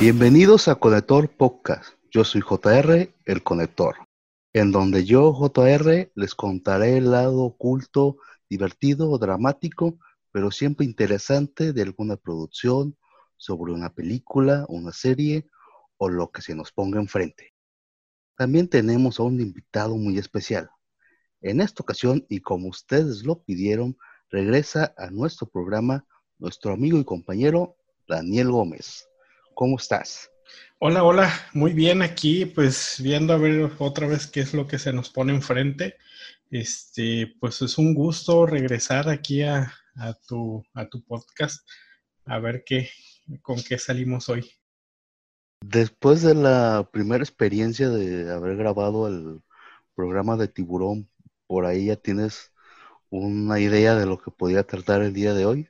Bienvenidos a Conector Podcast. Yo soy JR, el conector, en donde yo, JR, les contaré el lado oculto, divertido, dramático, pero siempre interesante de alguna producción, sobre una película, una serie o lo que se nos ponga enfrente. También tenemos a un invitado muy especial. En esta ocasión, y como ustedes lo pidieron, regresa a nuestro programa nuestro amigo y compañero Daniel Gómez. ¿Cómo estás? Hola, hola, muy bien aquí, pues viendo a ver otra vez qué es lo que se nos pone enfrente. Este, pues es un gusto regresar aquí a, tu, a tu podcast, a ver qué, con qué salimos hoy. Después de la primera experiencia de haber grabado el programa de Tiburón, por ahí ya tienes una idea de lo que podía tratar el día de hoy.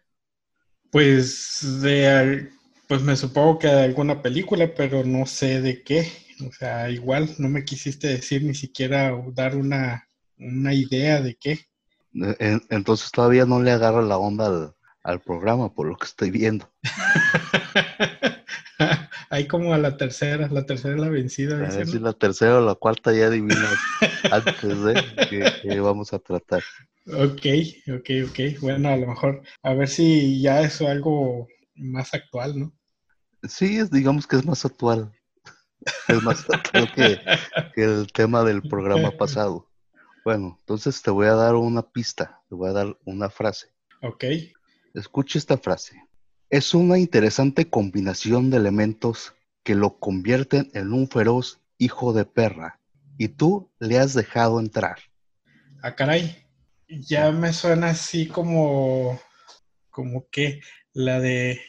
Pues de pues me supongo que de alguna película, pero no sé de qué. O sea, igual no me quisiste decir ni siquiera dar una, idea de qué. Entonces todavía no le agarra la onda al, programa, por lo que estoy viendo. Hay como a la tercera, la tercera es la vencida. A ver si la tercera o la cuarta ya adivinas antes de que, vamos a tratar. Ok, ok, ok. Bueno, a lo mejor, a ver si ya es algo más actual, ¿no? Sí, es, digamos que es más actual. Es más actual que, el tema del programa pasado. Bueno, entonces te voy a dar una pista, te voy a dar una frase. Ok. Escucha esta frase. Es una interesante combinación de elementos que lo convierten en un feroz hijo de perra y tú le has dejado entrar. Ah, caray. Ya me suena así como, como que la de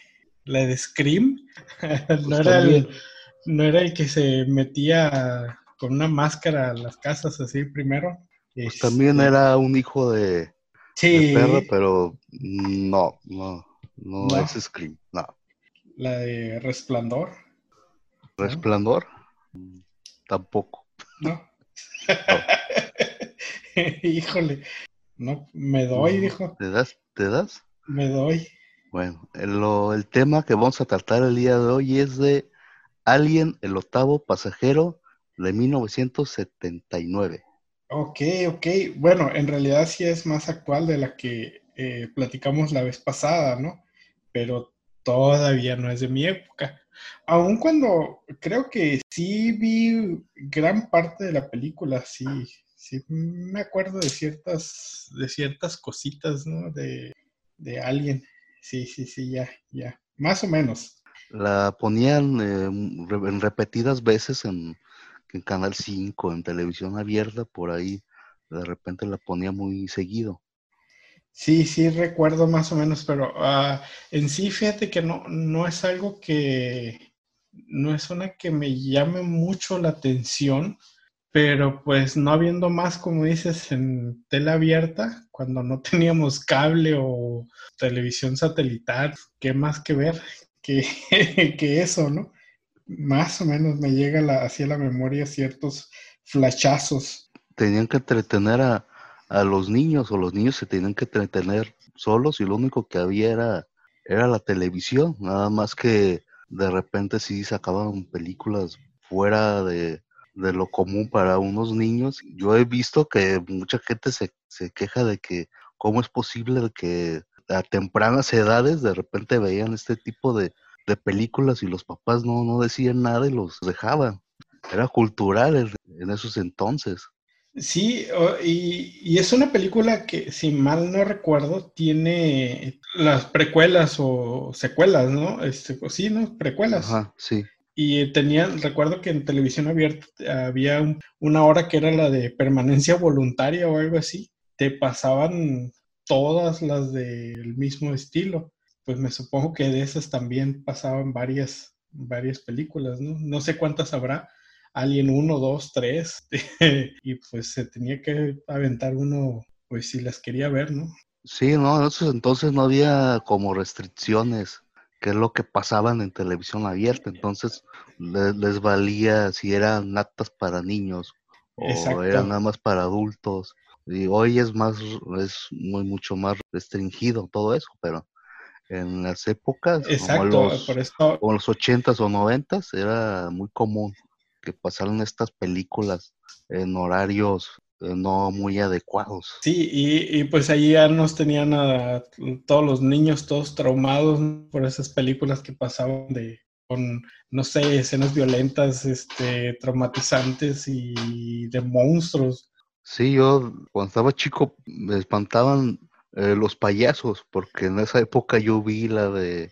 la de Scream, pues no, era el, no, era el, que se metía con una máscara a las casas así primero. Pues también este, era un hijo de, sí. perro, pero no, no, no, es Scream, no. La de Resplandor. ¿Resplandor? Tampoco. No. Híjole. No, me doy, dijo. ¿Te das? ¿Te das? Me doy. Bueno, el, tema que vamos a tratar el día de hoy es de Alien, el octavo pasajero de 1979. Ok, ok. Bueno, en realidad sí es más actual de la que eh, platicamos la vez pasada, ¿no? Pero todavía no es de mi época. Aun cuando creo que sí vi gran parte de la película, sí, sí me acuerdo de ciertas, de ciertas cositas, ¿no? De, de Alien. Sí, sí, sí, ya, ya. Más o menos. La ponían eh, en repetidas veces en, Canal 5, en televisión abierta, por ahí de repente la ponía muy seguido. Sí, sí, recuerdo más o menos, pero ah, en sí, fíjate que no, no es algo que, no es una que me llame mucho la atención, pero pues no habiendo más, como dices, en tela abierta, cuando no teníamos cable o televisión satelital, ¿qué más que ver que, que eso, no? Más o menos me llega la, hacia la memoria ciertos flachazos. Tenían que entretener a, los niños o los niños se tenían que entretener solos y lo único que había era, era la televisión, nada más que de repente sí sacaban películas fuera de, de lo común para unos niños. Yo he visto que mucha gente se, queja de que cómo es posible que a tempranas edades de repente veían este tipo de, películas y los papás no, no decían nada y los dejaban. Era cultural en esos entonces. Sí, y, es una película que, si mal no recuerdo, tiene las precuelas o secuelas, ¿no? Este, sí, ¿no? Precuelas. Ajá, sí. Y tenían, recuerdo que en televisión abierta había una hora que era la de permanencia voluntaria o algo así. Te pasaban todas las del mismo estilo. Pues me supongo que de esas también pasaban varias, varias películas, ¿no? No sé cuántas habrá. Alien 1, 2, 3. y pues se tenía que aventar uno, pues si las quería ver, ¿no? Sí, no, en entonces no había como restricciones que es lo que pasaban en televisión abierta. Entonces les, valía si eran actas para niños o eran nada más para adultos. Y hoy es más, es muy mucho más restringido todo eso, pero en las épocas, Exacto, como los, por como los 80s o 90s, era muy común que pasaran estas películas en horarios no muy adecuados. Sí, y, y, pues ahí ya nos tenían a todos los niños todos traumados por esas películas que pasaban de con, no sé, escenas violentas, este, traumatizantes y de monstruos. Sí, yo cuando estaba chico me espantaban eh, los payasos, porque en esa época yo vi la de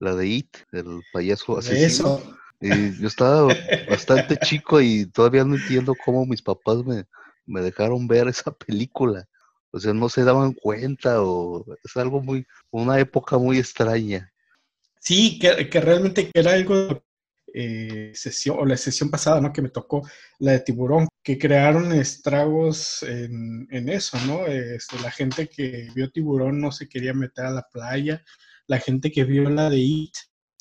la de It, el payaso asesino. Eso. Y yo estaba bastante chico y todavía no entiendo cómo mis papás me, me dejaron ver esa película. O sea, no se daban cuenta o es algo muy, una época muy extraña. Sí, que, que realmente era algo eh, sesión o la sesión pasada, ¿no? Que me tocó la de tiburón, que crearon estragos en, en eso, ¿no? Este, la gente que vio tiburón no se quería meter a la playa, la gente que vio la de It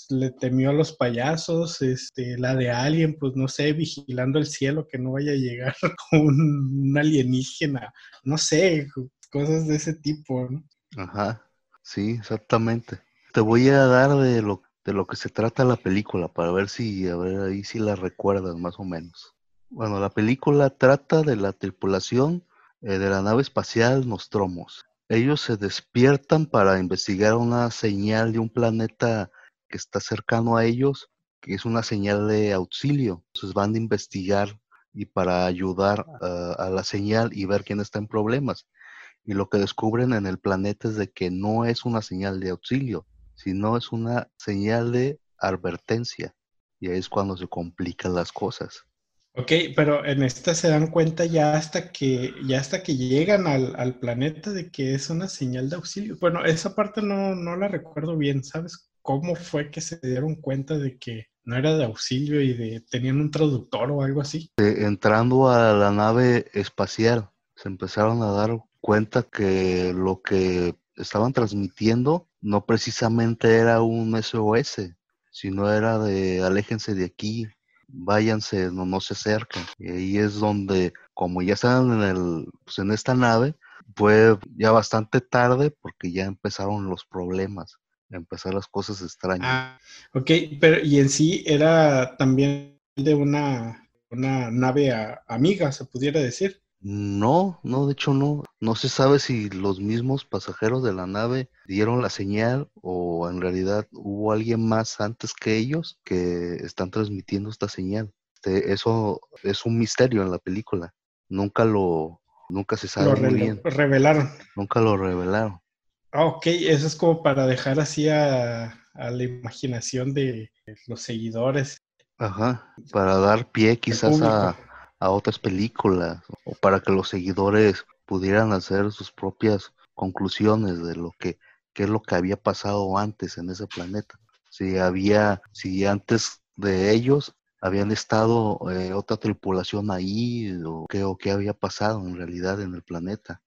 le temió a los payasos, este, la de Alien, pues no sé, vigilando el cielo, que no vaya a llegar un, un alienígena, no sé, cosas de ese tipo, ¿no? Ajá, sí, exactamente. Te voy a dar de lo, de lo que se trata la película para ver si, a ver, ahí si la recuerdas más o menos. Bueno, la película trata de la tripulación eh, de la nave espacial Nostromos. Ellos se despiertan para investigar una señal de un planeta que está cercano a ellos, que es una señal de auxilio. Entonces van a investigar y para ayudar uh, a la señal y ver quién está en problemas. Y lo que descubren en el planeta es de que no es una señal de auxilio, sino es una señal de advertencia. Y ahí es cuando se complican las cosas. Ok, pero en esta se dan cuenta ya hasta que, ya hasta que llegan al, al, planeta de que es una señal de auxilio. Bueno, esa parte no, no la recuerdo bien, ¿sabes? ¿Cómo fue que se dieron cuenta de que no era de auxilio y de tenían un traductor o algo así? Eh, entrando a la nave espacial, se empezaron a dar cuenta que lo que estaban transmitiendo no precisamente era un SOS, sino era de aléjense de aquí, váyanse, no, no se acerquen. Y ahí es donde, como ya estaban en, el, pues en esta nave, fue ya bastante tarde porque ya empezaron los problemas, empezar las cosas extrañas. Ah, ok, pero y en sí era también de una, una nave a, amiga, se pudiera decir. No, no, de hecho no. No se sabe si los mismos pasajeros de la nave dieron la señal o en realidad hubo alguien más antes que ellos que están transmitiendo esta señal. Este, eso es un misterio en la película. Nunca lo, nunca se sabe lo muy bien. revelaron. Nunca lo revelaron. Ah, ok, eso es como para dejar así a, a la imaginación de los seguidores. Ajá, para dar pie quizás a, a otras películas o para que los seguidores pudieran hacer sus propias conclusiones de lo que qué es lo que había pasado antes en ese planeta. Si había, si antes de ellos habían estado eh, otra tripulación ahí o qué, o qué había pasado en realidad en el planeta.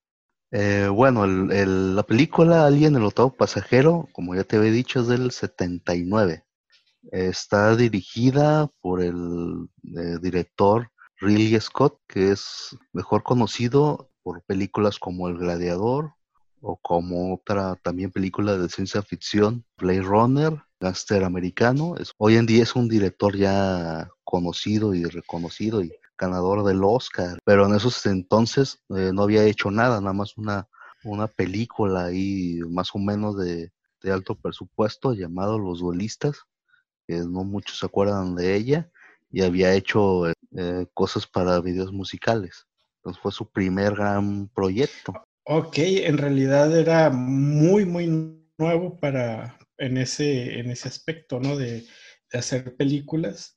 Eh, bueno, el, la película Alien, el octavo pasajero, como ya te había dicho, es del 79. Está dirigida por el eh, director Ridley Scott, que es mejor conocido por películas como El Gladiador o como otra también película de ciencia ficción, Blade Runner, Gangster Americano. Hoy en día es un director ya conocido y reconocido y ganador del Oscar, pero en esos entonces eh, no había hecho nada, nada más una, una película ahí más o menos de, de alto presupuesto llamado Los Duelistas, que no muchos se acuerdan de ella, y había hecho eh, cosas para videos musicales. Entonces fue su primer gran proyecto. Ok, en realidad era muy, muy nuevo para en ese, en ese aspecto, ¿no? De hacer películas,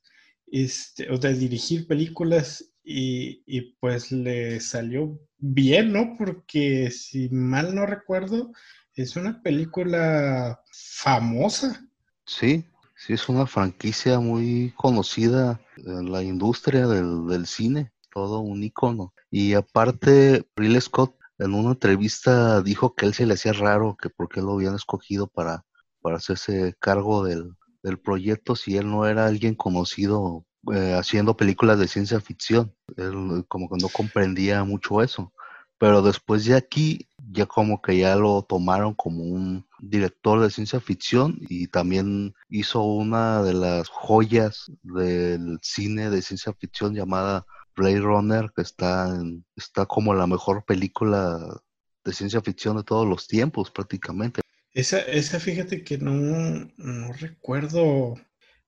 este, o de dirigir películas y, y, pues le salió bien, ¿no? Porque si mal no recuerdo, es una película famosa. Sí, sí, es una franquicia muy conocida en la industria del, del cine, todo un icono. Y aparte, Ridley Scott en una entrevista dijo que él se le hacía raro que por qué lo habían escogido para, para hacerse cargo del, del proyecto si él no era alguien conocido eh, haciendo películas de ciencia ficción. Él como que no comprendía mucho eso. Pero después de aquí ya como que ya lo tomaron como un director de ciencia ficción y también hizo una de las joyas del cine de ciencia ficción llamada Blade Runner, que está, está como la mejor película de ciencia ficción de todos los tiempos prácticamente. Esa, esa fíjate que no, no recuerdo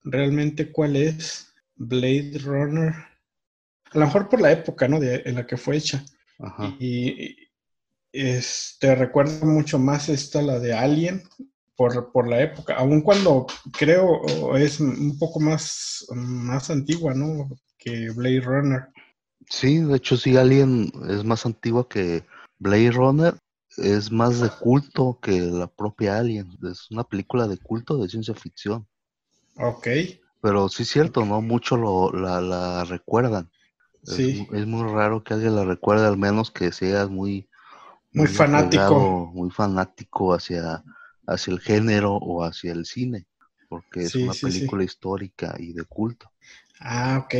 realmente cuál es Blade Runner. A lo mejor por la época, ¿no? De, en la que fue hecha. Y, este, recuerdo mucho más esta, la de Alien, por, por, la época, aun cuando creo es un poco más, más antigua, ¿no? Que Blade Runner. Sí, de hecho sí, Alien es más antigua que Blade Runner, es más de culto que la propia Alien, es una película de culto de ciencia ficción. Ok. Pero sí es cierto, ¿no? Muchos la, la, recuerdan. Sí. Es, muy raro que alguien la recuerde, al menos que seas muy... Muy, fanático. muy fanático hacia, hacia el género o hacia el cine, porque es una película histórica y de culto. Ah, ok.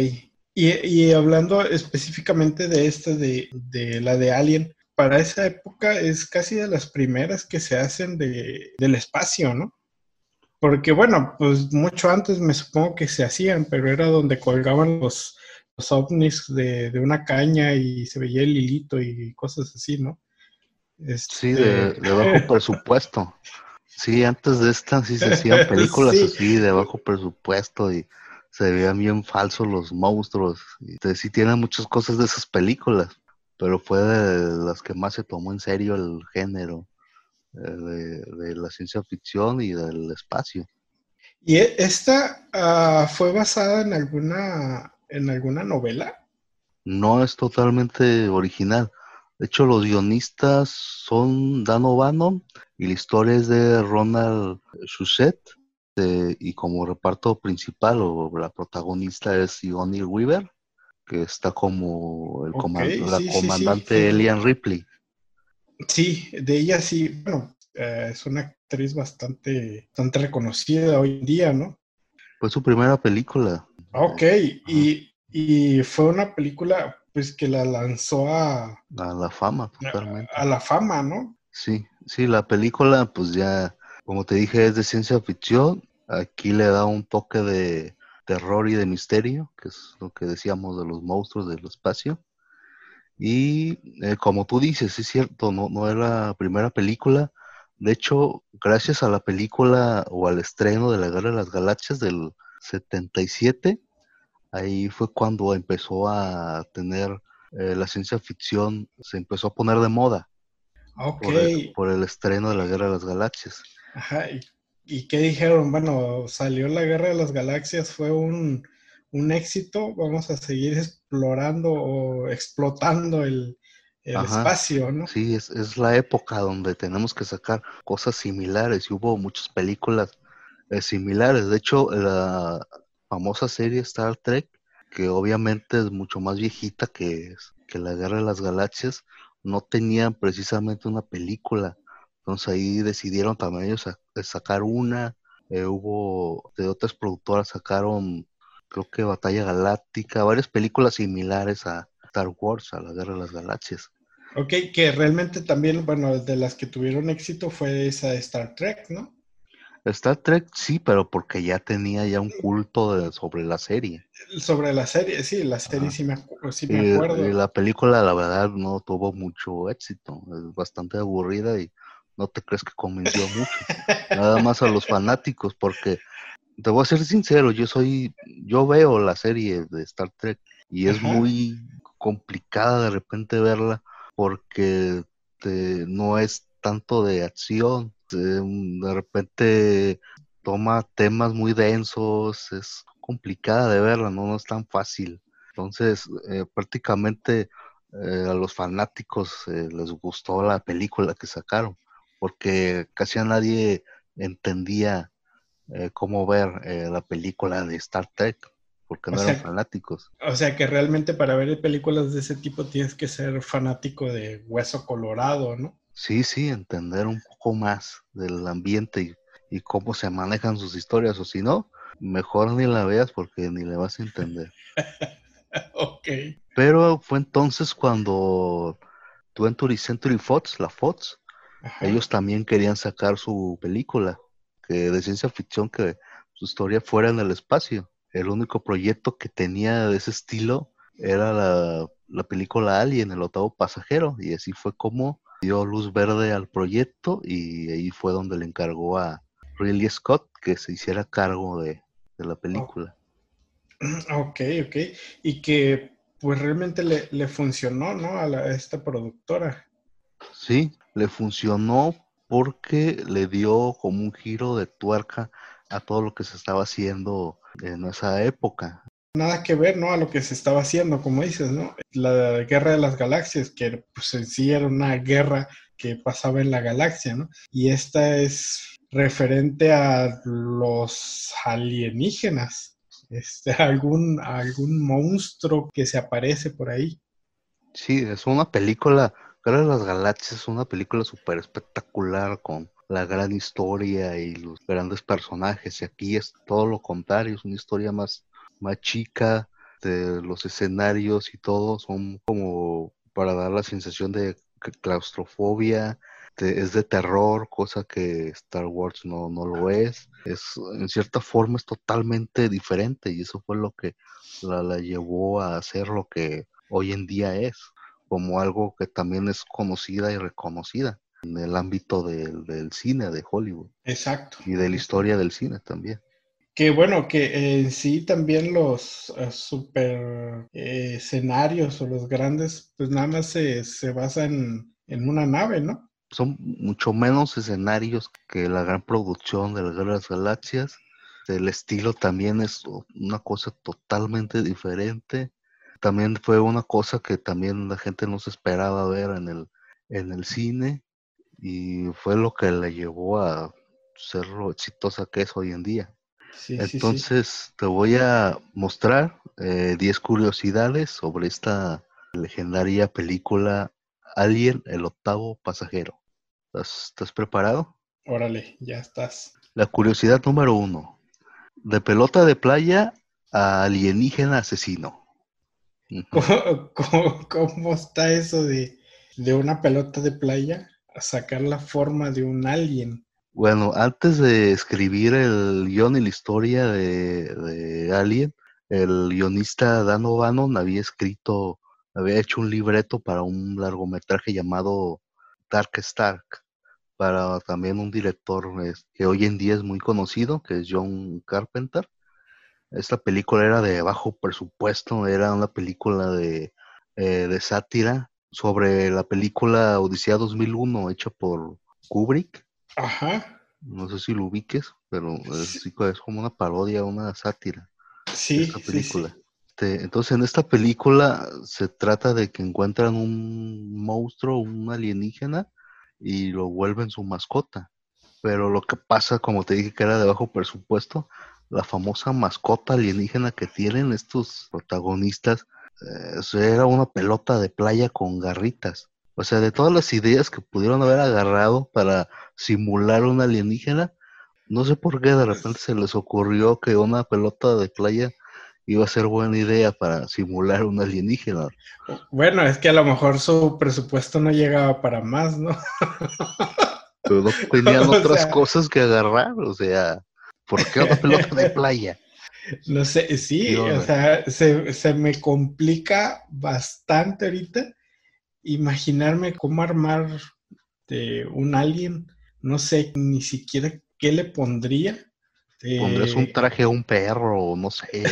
Y, y hablando específicamente de esta, de, de, la de Alien, para esa época es casi de las primeras que se hacen de, del espacio, ¿no? Porque bueno, pues mucho antes me supongo que se hacían, pero era donde colgaban los, los ovnis de, una caña y se veía el hilito y cosas así, ¿no? Sí, de, este, bajo presupuesto. Sí, antes de esta sí se hacían películas así de bajo presupuesto y se veían bien falsos los monstruos. Y sí tienen muchas cosas de esas películas, pero fue de las que más se tomó en serio el género. Eh, de, la ciencia ficción y del espacio. ¿Y e, esta ah, fue basada en alguna, en alguna novela? No es totalmente original. De hecho, los guionistas son Dan O'Bannon y la historia es de Ronald Shusett. y como reparto principal o la protagonista es Sigourney Weaver, que está como el la comandante Elian Ripley. Sí, de ella sí, bueno, eh, es una actriz bastante, bastante reconocida hoy en día, ¿no? Fue su primera película. Ok, y, y, fue una película pues que la lanzó a... A la fama, totalmente. A, la fama, ¿no? Sí, sí, la película pues ya, como te dije, es de ciencia ficción. Aquí le da un toque de terror y de misterio, que es lo que decíamos de los monstruos del espacio. Y eh, como tú dices, es cierto, no, no es la primera película. De hecho, gracias a la película o al estreno de la Guerra de las Galaxias del 77, ahí fue cuando empezó a tener eh, la ciencia ficción, se empezó a poner de moda. Ok. Por el, estreno de la Guerra de las Galaxias. Ajá. ¿Y, qué dijeron? Bueno, salió la Guerra de las Galaxias, fue un, un éxito, vamos a seguir explorando o explotando el, el espacio, ¿no? Sí, es, es, la época donde tenemos que sacar cosas similares y hubo muchas películas eh, similares. De hecho, la famosa serie Star Trek, que obviamente es mucho más viejita que, que la Guerra de las Galaxias, no tenía precisamente una película. Entonces ahí decidieron también ellos sacar una. Eh, hubo de otras productoras sacaron, creo que Batalla Galáctica, varias películas similares a Star Wars, a la Guerra de las Galaxias. Ok, que realmente también, bueno, de las que tuvieron éxito fue esa Star Trek, ¿no? Star Trek sí, pero porque ya tenía ya un culto sobre la serie. Sobre la serie, sí, la serie sí, me, acuerdo. Y la película, la verdad, no tuvo mucho éxito. Es bastante aburrida y no te crees que convenció mucho. Nada más a los fanáticos, porque te voy a ser sincero, yo soy, yo veo la serie de Star Trek y es muy complicada de repente verla porque no es tanto de acción, de repente toma temas muy densos, es complicada de verla, no, es tan fácil. Entonces, eh, prácticamente eh, a los fanáticos eh, les gustó la película que sacaron, porque casi a nadie entendía cómo ver la película de Star Trek porque no eran fanáticos. O sea que realmente para ver películas de ese tipo tienes que ser fanático de Hueso Colorado, ¿no? Sí, sí, entender un poco más del ambiente y, cómo se manejan sus historias, o si no, mejor ni la veas porque ni le vas a entender. ok. Pero fue entonces cuando 20th Century Fox, la Fox, ellos también querían sacar su película que de ciencia ficción que su historia fuera en el espacio. El único proyecto que tenía de ese estilo era la, la película Alien, el octavo pasajero, y así fue como dio luz verde al proyecto y ahí fue donde le encargó a Ridley Scott que se hiciera cargo de, la película. Ok, ok. Y que pues realmente le, funcionó, ¿no? A, a, esta productora. Sí, le funcionó porque le dio como un giro de tuerca a todo lo que se estaba haciendo en esa época. Nada que ver, ¿no? A lo que se estaba haciendo, como dices, ¿no? La guerra de las galaxias, que pues en sí era una guerra que pasaba en la galaxia, ¿no? Y esta es referente a los alienígenas, este, algún, algún monstruo que se aparece por ahí. Sí, es una película Guerra de las Galaxias es una película súper espectacular con la gran historia y los grandes personajes. Y aquí es todo lo contrario, es una historia más, más chica, de los escenarios y todo son como para dar la sensación de claustrofobia, es de terror, cosa que Star Wars no, no lo es. Es en cierta forma es totalmente diferente y eso fue lo que la, la llevó a hacer lo que hoy en día es como algo que también es conocida y reconocida en el ámbito del, cine de Hollywood. Exacto. Y de la historia del cine también. Que bueno, que en sí también los eh, super eh, escenarios o los grandes, pues nada más se, se basan en una nave, ¿no? Son mucho menos escenarios que la gran producción de las Guerras Galaxias. El estilo también es una cosa totalmente diferente también fue una cosa que también la gente no se esperaba ver en el, en el cine y fue lo que le llevó a ser lo exitosa que es hoy en día. Entonces te voy a mostrar 10 eh, curiosidades sobre esta legendaria película Alien, el octavo pasajero. ¿Estás, ¿Estás, preparado? Órale, ya estás. La curiosidad número uno. De pelota de playa a alienígena asesino. ¿Cómo, está eso de, una pelota de playa a sacar la forma de un alien? Bueno, antes de escribir el guion y la historia de, Alien, el guionista Dan O'Bannon había escrito, había hecho un libreto para un largometraje llamado Dark Stark, para también un director que hoy en día es muy conocido, que es John Carpenter. Esta película era de bajo presupuesto, era una película de, eh, de sátira sobre la película Odisea 2001 hecha por Kubrick. Ajá. No sé si lo ubiques, pero es, es como una parodia, una sátira. Sí. esta película. Este, entonces, en esta película se trata de que encuentran un monstruo, un alienígena, y lo vuelven su mascota. Pero lo que pasa, como te dije que era de bajo presupuesto, la famosa mascota alienígena que tienen estos protagonistas eh, era una pelota de playa con garritas. O sea, de todas las ideas que pudieron haber agarrado para simular una alienígena, no sé por qué de repente se les ocurrió que una pelota de playa iba a ser buena idea para simular una alienígena. Bueno, es que a lo mejor su presupuesto no llegaba para más, ¿no? Pero no tenían otras cosas que agarrar, o sea. ¿Por qué una pelota de playa? No sé, sí, o sea, se, me complica bastante ahorita imaginarme cómo armar de un alien. No sé ni siquiera qué le pondría. Pondrías un traje a un perro, no sé.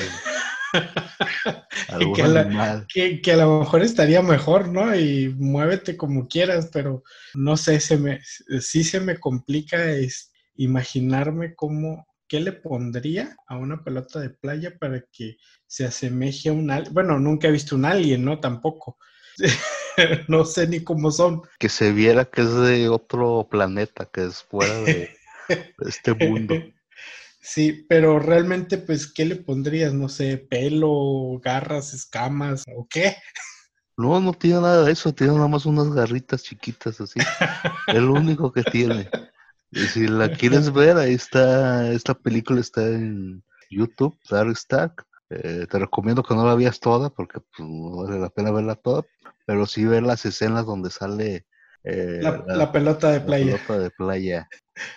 que, a que, a lo mejor estaría mejor, ¿no? Y muévete como quieras, pero no sé, se me, sí se me complica es, imaginarme cómo, ¿qué le pondría a una pelota de playa para que se asemeje a un alien? Bueno, nunca he visto un alien, ¿no? Tampoco. no sé ni cómo son. Que se viera que es de otro planeta, que es fuera de, este mundo. Sí, pero realmente, pues, ¿qué le pondrías? No sé, pelo, garras, escamas, o qué? No, no tiene nada de eso, tiene nada más unas garritas chiquitas así. el único que tiene. Y si la quieres ver, ahí está, esta película está en YouTube, Dark Stack. Eh, te recomiendo que no la veas toda porque pues, no vale la pena verla toda, pero sí ver las escenas donde sale eh, la, pelota de playa. La pelota de playa.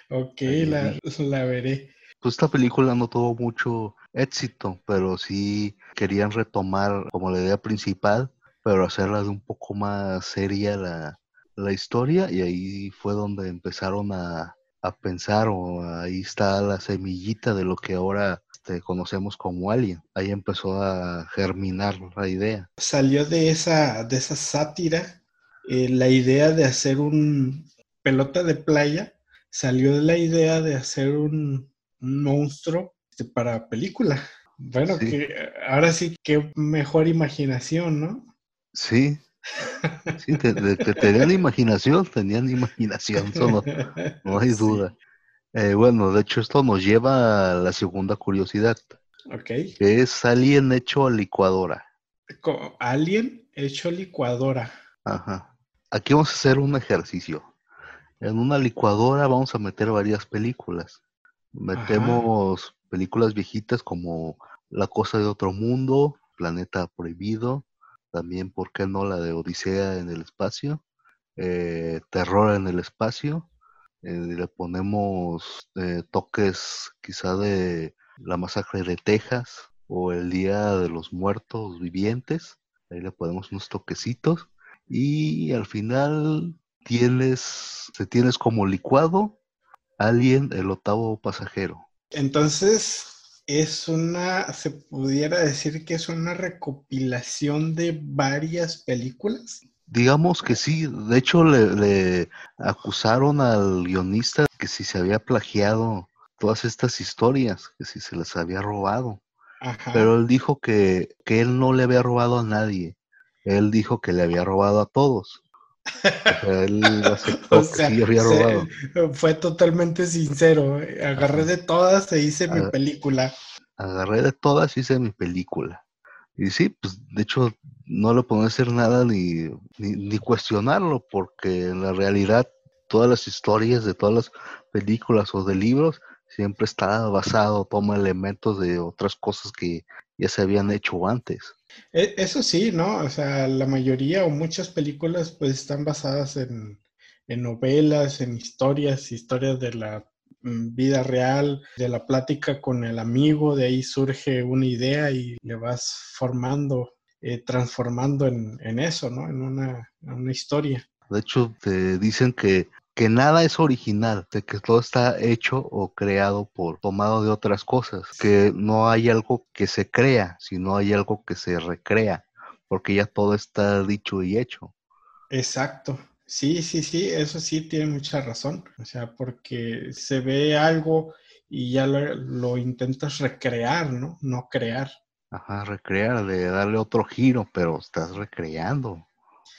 ok, la, la, veré. Pues esta película no tuvo mucho éxito, pero sí querían retomar como la idea principal, pero hacerla de un poco más seria la, la historia y ahí fue donde empezaron a, a pensar o ahí está la semillita de lo que ahora este, conocemos como Alien. Ahí empezó a germinar la idea. Salió de esa, de esa sátira eh, la idea de hacer un pelota de playa, salió de la idea de hacer un, monstruo este, para película. Bueno, que ahora sí que mejor imaginación, ¿no? Sí, Sí, que tenían imaginación, tenían imaginación, no, no hay duda. Eh, bueno, de hecho esto nos lleva a la segunda curiosidad. Ok. Que es alien hecho a licuadora. Alien hecho a licuadora. Ajá. Aquí vamos a hacer un ejercicio. En una licuadora vamos a meter varias películas. Metemos películas viejitas como La cosa de otro mundo, Planeta Prohibido, también, ¿por qué no? La de Odisea en el espacio, eh, Terror en el espacio, eh, le ponemos eh, toques quizá de la masacre de Texas o el Día de los Muertos Vivientes, ahí le ponemos unos toquecitos y al final tienes, se tienes como licuado Alien, el octavo pasajero. Entonces, es una, se pudiera decir que es una recopilación de varias películas. Digamos que sí, de hecho le, acusaron al guionista que si se había plagiado todas estas historias, que si se las había robado. Pero él dijo que, que él no le había robado a nadie, él dijo que le había robado a todos. Él aceptó que sí había robado. fue totalmente sincero. Agarré de todas e hice mi ah, película. Agarré de todas y hice mi película. Y sí, pues de hecho no le puedo hacer nada ni, ni, cuestionarlo, porque en la realidad todas las historias de todas las películas o de libros siempre está basado, toma elementos de otras cosas que ya se habían hecho antes. E, eso sí, ¿no? O sea, la mayoría o muchas películas pues están basadas en, novelas, en historias, historias de la mm, vida real, de la plática con el amigo, de ahí surge una idea y le vas formando, eh, transformando en, eso, ¿no? En una, en una historia. De hecho, te dicen que que nada es original, de que todo está hecho o creado por tomado de otras cosas, que no hay algo que se crea, sino hay algo que se recrea, porque ya todo está dicho y hecho. Exacto. Sí, sí, sí, eso sí tiene mucha razón. O sea, porque se ve algo y ya lo, lo intentas recrear, ¿no? No crear. Ajá, recrear, de darle otro giro, pero estás recreando.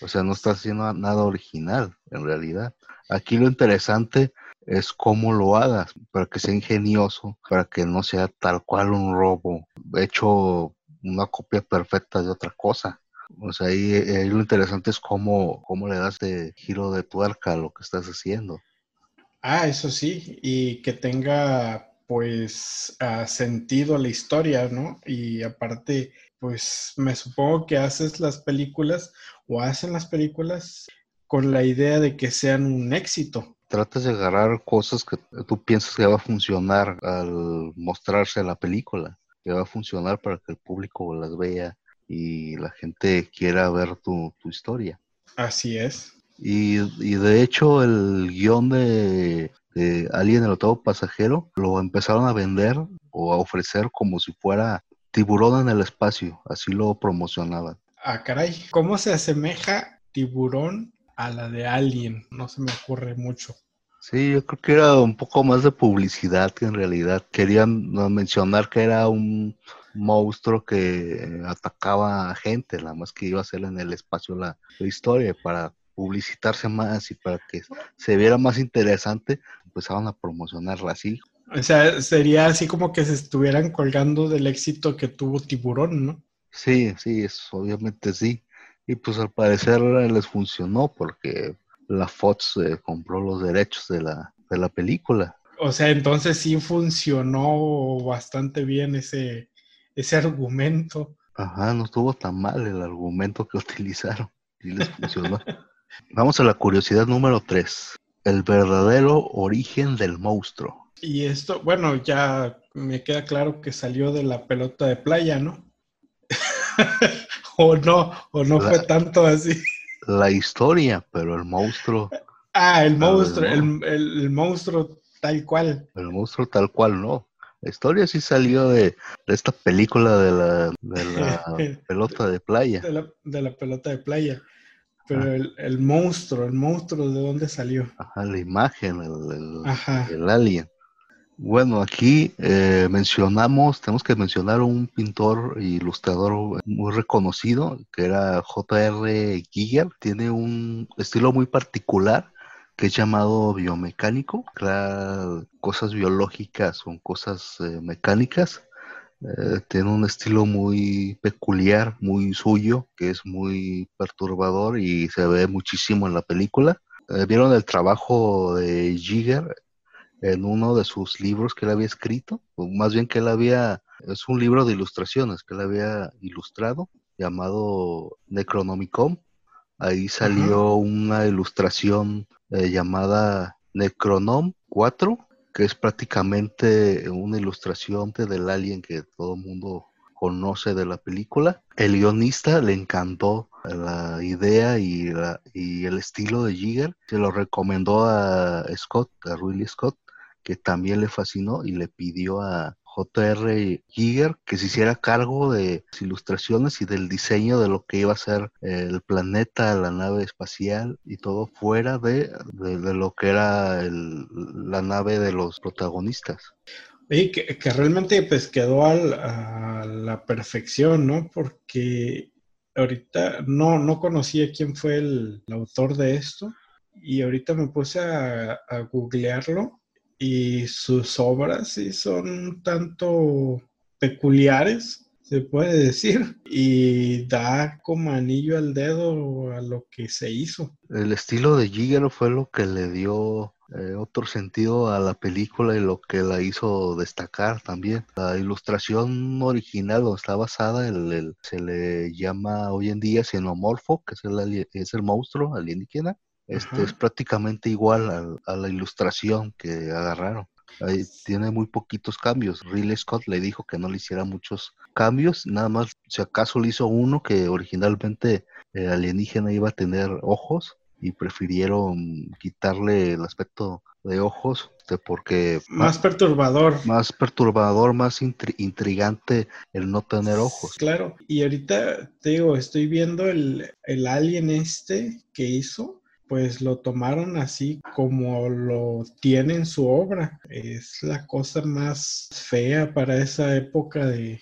O sea, no estás haciendo nada original, en realidad. Aquí lo interesante es cómo lo hagas, para que sea ingenioso, para que no sea tal cual un robo, hecho una copia perfecta de otra cosa. O sea, ahí, lo interesante es cómo, cómo le das de giro de tuerca a lo que estás haciendo. Ah, eso sí, y que tenga pues sentido la historia, ¿no? Y aparte, pues me supongo que haces las películas o hacen las películas con la idea de que sean un éxito. Tratas de agarrar cosas que tú piensas que va a funcionar al mostrarse la película, que va a funcionar para que el público las vea y la gente quiera ver tu, historia. Así es. Y, de hecho el guion de, de Alien el octavo pasajero lo empezaron a vender o a ofrecer como si fuera tiburón en el espacio, así lo promocionaban. Ah, caray, ¿cómo se asemeja tiburón a la de Alien, no se me ocurre mucho. Sí, yo creo que era un poco más de publicidad que en realidad querían mencionar que era un monstruo que atacaba a gente, nada más que iba a ser en el espacio la, historia para publicitarse más y para que se viera más interesante, empezaron a promocionarla así. O sea, sería así como que se estuvieran colgando del éxito que tuvo Tiburón, ¿no? Sí, sí, obviamente sí. Y pues al parecer les funcionó porque la Fox eh, compró los derechos de la, de la película. O sea, entonces sí funcionó bastante bien ese, ese argumento. Ajá, no estuvo tan mal el argumento que utilizaron y les funcionó. Vamos a la curiosidad número 3. El verdadero origen del monstruo. Y esto, bueno, ya me queda claro que salió de la pelota de playa, ¿no? o no, o no fue tanto así. La historia, pero el monstruo. Ah, el monstruo, el, monstruo tal cual. El monstruo tal cual, no. La historia sí salió de, esta película de la, pelota de playa. De la, pelota de playa. Pero el, monstruo, el monstruo, ¿de dónde salió? Ajá, la imagen, el, el alien. Bueno, aquí eh, mencionamos, tenemos que mencionar un pintor e ilustrador muy reconocido, que era J.R. Giger. Tiene un estilo muy particular que es llamado biomecánico, crea cosas biológicas o cosas eh, mecánicas. Eh, tiene un estilo muy peculiar, muy suyo, que es muy perturbador y se ve muchísimo en la película. ¿Vieron el trabajo de Giger en uno de sus libros que él había escrito, o más bien que él había, es un libro de ilustraciones que él había ilustrado, llamado Necronomicon. Ahí salió una ilustración eh, llamada Necronom 4, que es prácticamente una ilustración del alien que todo el mundo conoce de la película. El guionista le encantó la idea y, y el estilo de Jigger. Se lo recomendó a Scott, a Ridley Scott, que también le fascinó y le pidió a J.R. Giger que se hiciera cargo de las ilustraciones y del diseño de lo que iba a ser el planeta, la nave espacial y todo fuera de, lo que era la nave de los protagonistas. Y que, realmente pues quedó a la perfección, ¿no? Porque ahorita no, no conocía quién fue el, autor de esto y ahorita me puse a, a googlearlo y sus obras sí son tanto peculiares, se puede decir, y da como anillo al dedo a lo que se hizo. El estilo de Giger fue lo que le dio eh, otro sentido a la película y lo que la hizo destacar también. La ilustración original donde está basada el, se le llama hoy en día xenomorfo, que es el, es el monstruo alienígena este, es prácticamente igual a, la ilustración que agarraron. Ahí tiene muy poquitos cambios. Ridley Scott le dijo que no le hiciera muchos cambios, nada más si acaso le hizo uno que originalmente el alienígena iba a tener ojos y prefirieron quitarle el aspecto de ojos este, porque más perturbador más perturbador más intrigante el no tener ojos claro y ahorita te digo estoy viendo el, el alien este que hizo pues lo tomaron así como lo tiene en su obra. Es la cosa más fea para esa época de,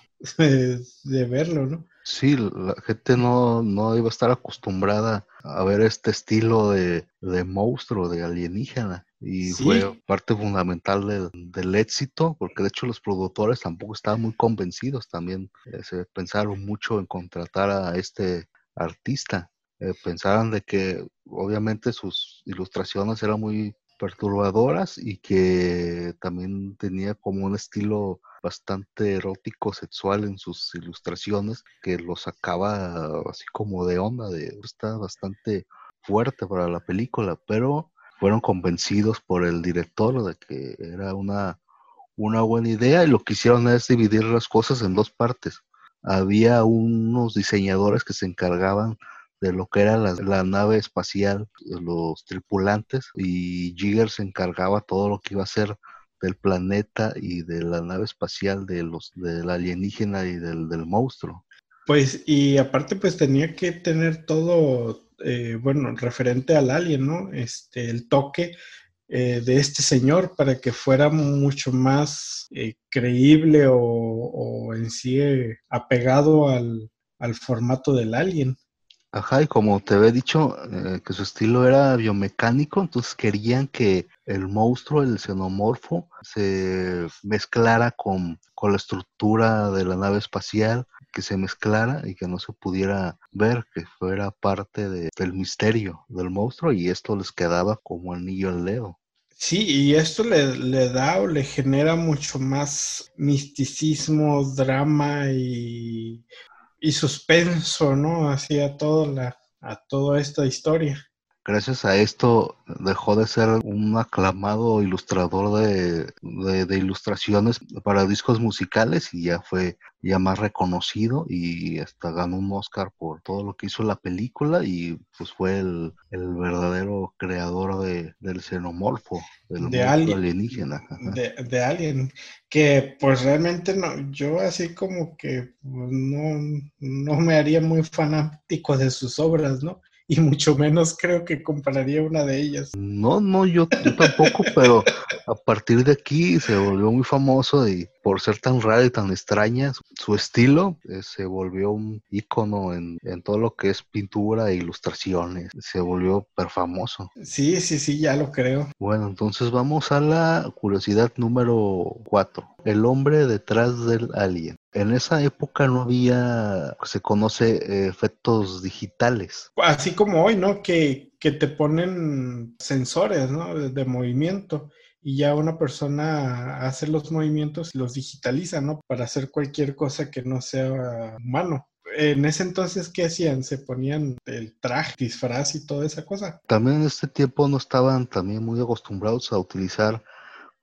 de, verlo, ¿no? Sí, la gente no, no, iba a estar acostumbrada a ver este estilo de, de monstruo, de alienígena. Y fue parte fundamental del, del, éxito, porque de hecho los productores tampoco estaban muy convencidos también. Eh, se pensaron mucho en contratar a este artista eh, pensaban de que obviamente sus ilustraciones eran muy perturbadoras y que también tenía como un estilo bastante erótico sexual en sus ilustraciones que lo sacaba así como de onda de está bastante fuerte para la película pero fueron convencidos por el director de que era una una buena idea y lo que hicieron es dividir las cosas en dos partes. Había unos diseñadores que se encargaban de lo que era la, nave espacial, los tripulantes, y Jigger se encargaba todo lo que iba a ser del planeta y de la nave espacial de los del alienígena y del, del monstruo. Pues, y aparte, pues tenía que tener todo, eh, bueno, referente al alien, ¿no? Este, el toque eh, de este señor para que fuera mucho más eh, creíble o, o, en sí apegado al, al formato del alien. Ajá, y como te había dicho, eh, que su estilo era biomecánico, entonces querían que el monstruo, el xenomorfo, se mezclara con, con la estructura de la nave espacial, que se mezclara y que no se pudiera ver, que fuera parte del misterio del monstruo, y esto les quedaba como anillo al dedo. Sí, y esto le, le, da o le genera mucho más misticismo, drama y, y suspenso, ¿no? Hacia toda la, a toda esta historia. Gracias a esto dejó de ser un aclamado ilustrador de, ilustraciones para discos musicales y ya fue ya más reconocido y hasta ganó un Oscar por todo lo que hizo la película y pues fue el, verdadero creador del xenomorfo, del de alienígena. De, de, Alien, que pues realmente no, yo así como que pues, no, no me haría muy fanático de sus obras, ¿no? Y mucho menos creo que compraría una de ellas. No, no, yo, tampoco, pero a partir de aquí se volvió muy famoso y por ser tan rara y tan extraña, su estilo eh, se volvió un icono en, todo lo que es pintura e ilustraciones. Se volvió per famoso. Sí, sí, sí, ya lo creo. Bueno, entonces vamos a la curiosidad número 4. El hombre detrás del alien. En esa época no había, se conoce, eh, efectos digitales. Así como hoy, ¿no? Que, que te ponen sensores, ¿no? de movimiento y ya una persona hace los movimientos y los digitaliza, ¿no? Para hacer cualquier cosa que no sea humano. En ese entonces, ¿qué hacían? Se ponían el traje, disfraz y toda esa cosa. También en este tiempo no estaban también muy acostumbrados a utilizar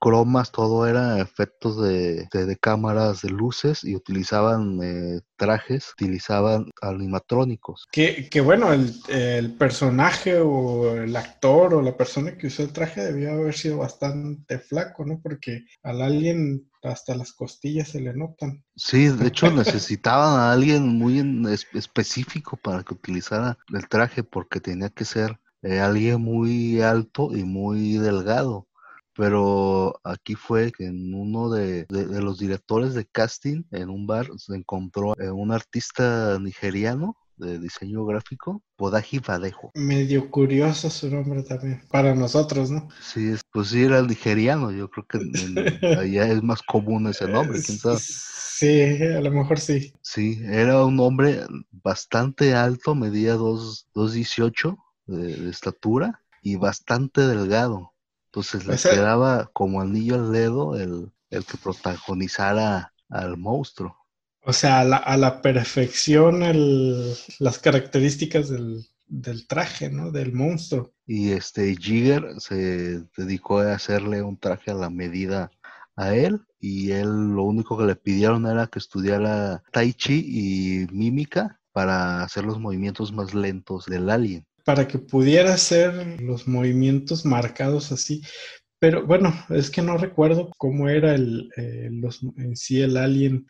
cromas, todo era efectos de, de, cámaras, de luces y utilizaban eh, trajes, utilizaban animatrónicos. Que, que bueno, el, el, personaje o el actor o la persona que usó el traje debió haber sido bastante flaco, ¿no? Porque al alien hasta las costillas se le notan. Sí, de hecho necesitaban a alguien muy específico para que utilizara el traje porque tenía que ser eh, alguien muy alto y muy delgado pero aquí fue que en uno de, los directores de casting en un bar se encontró eh, un artista nigeriano de diseño gráfico, Podaji Vadejo. Medio curioso su nombre también, para nosotros, ¿no? Sí, pues sí era el nigeriano, yo creo que allá es más común ese nombre, ¿quién sabe? Sí, a lo mejor sí. Sí, era un hombre bastante alto, medía 2,18 de, de estatura y bastante delgado. Entonces le quedaba como anillo al dedo el, el que protagonizara al monstruo. O sea, a la, perfección el, las características del, del, traje, ¿no? Del monstruo. Y este Jigger se dedicó a hacerle un traje a la medida a él y él lo único que le pidieron era que estudiara tai chi y mímica para hacer los movimientos más lentos del alien para que pudiera hacer los movimientos marcados así. Pero bueno, es que no recuerdo cómo era el, eh, los, en sí el alien,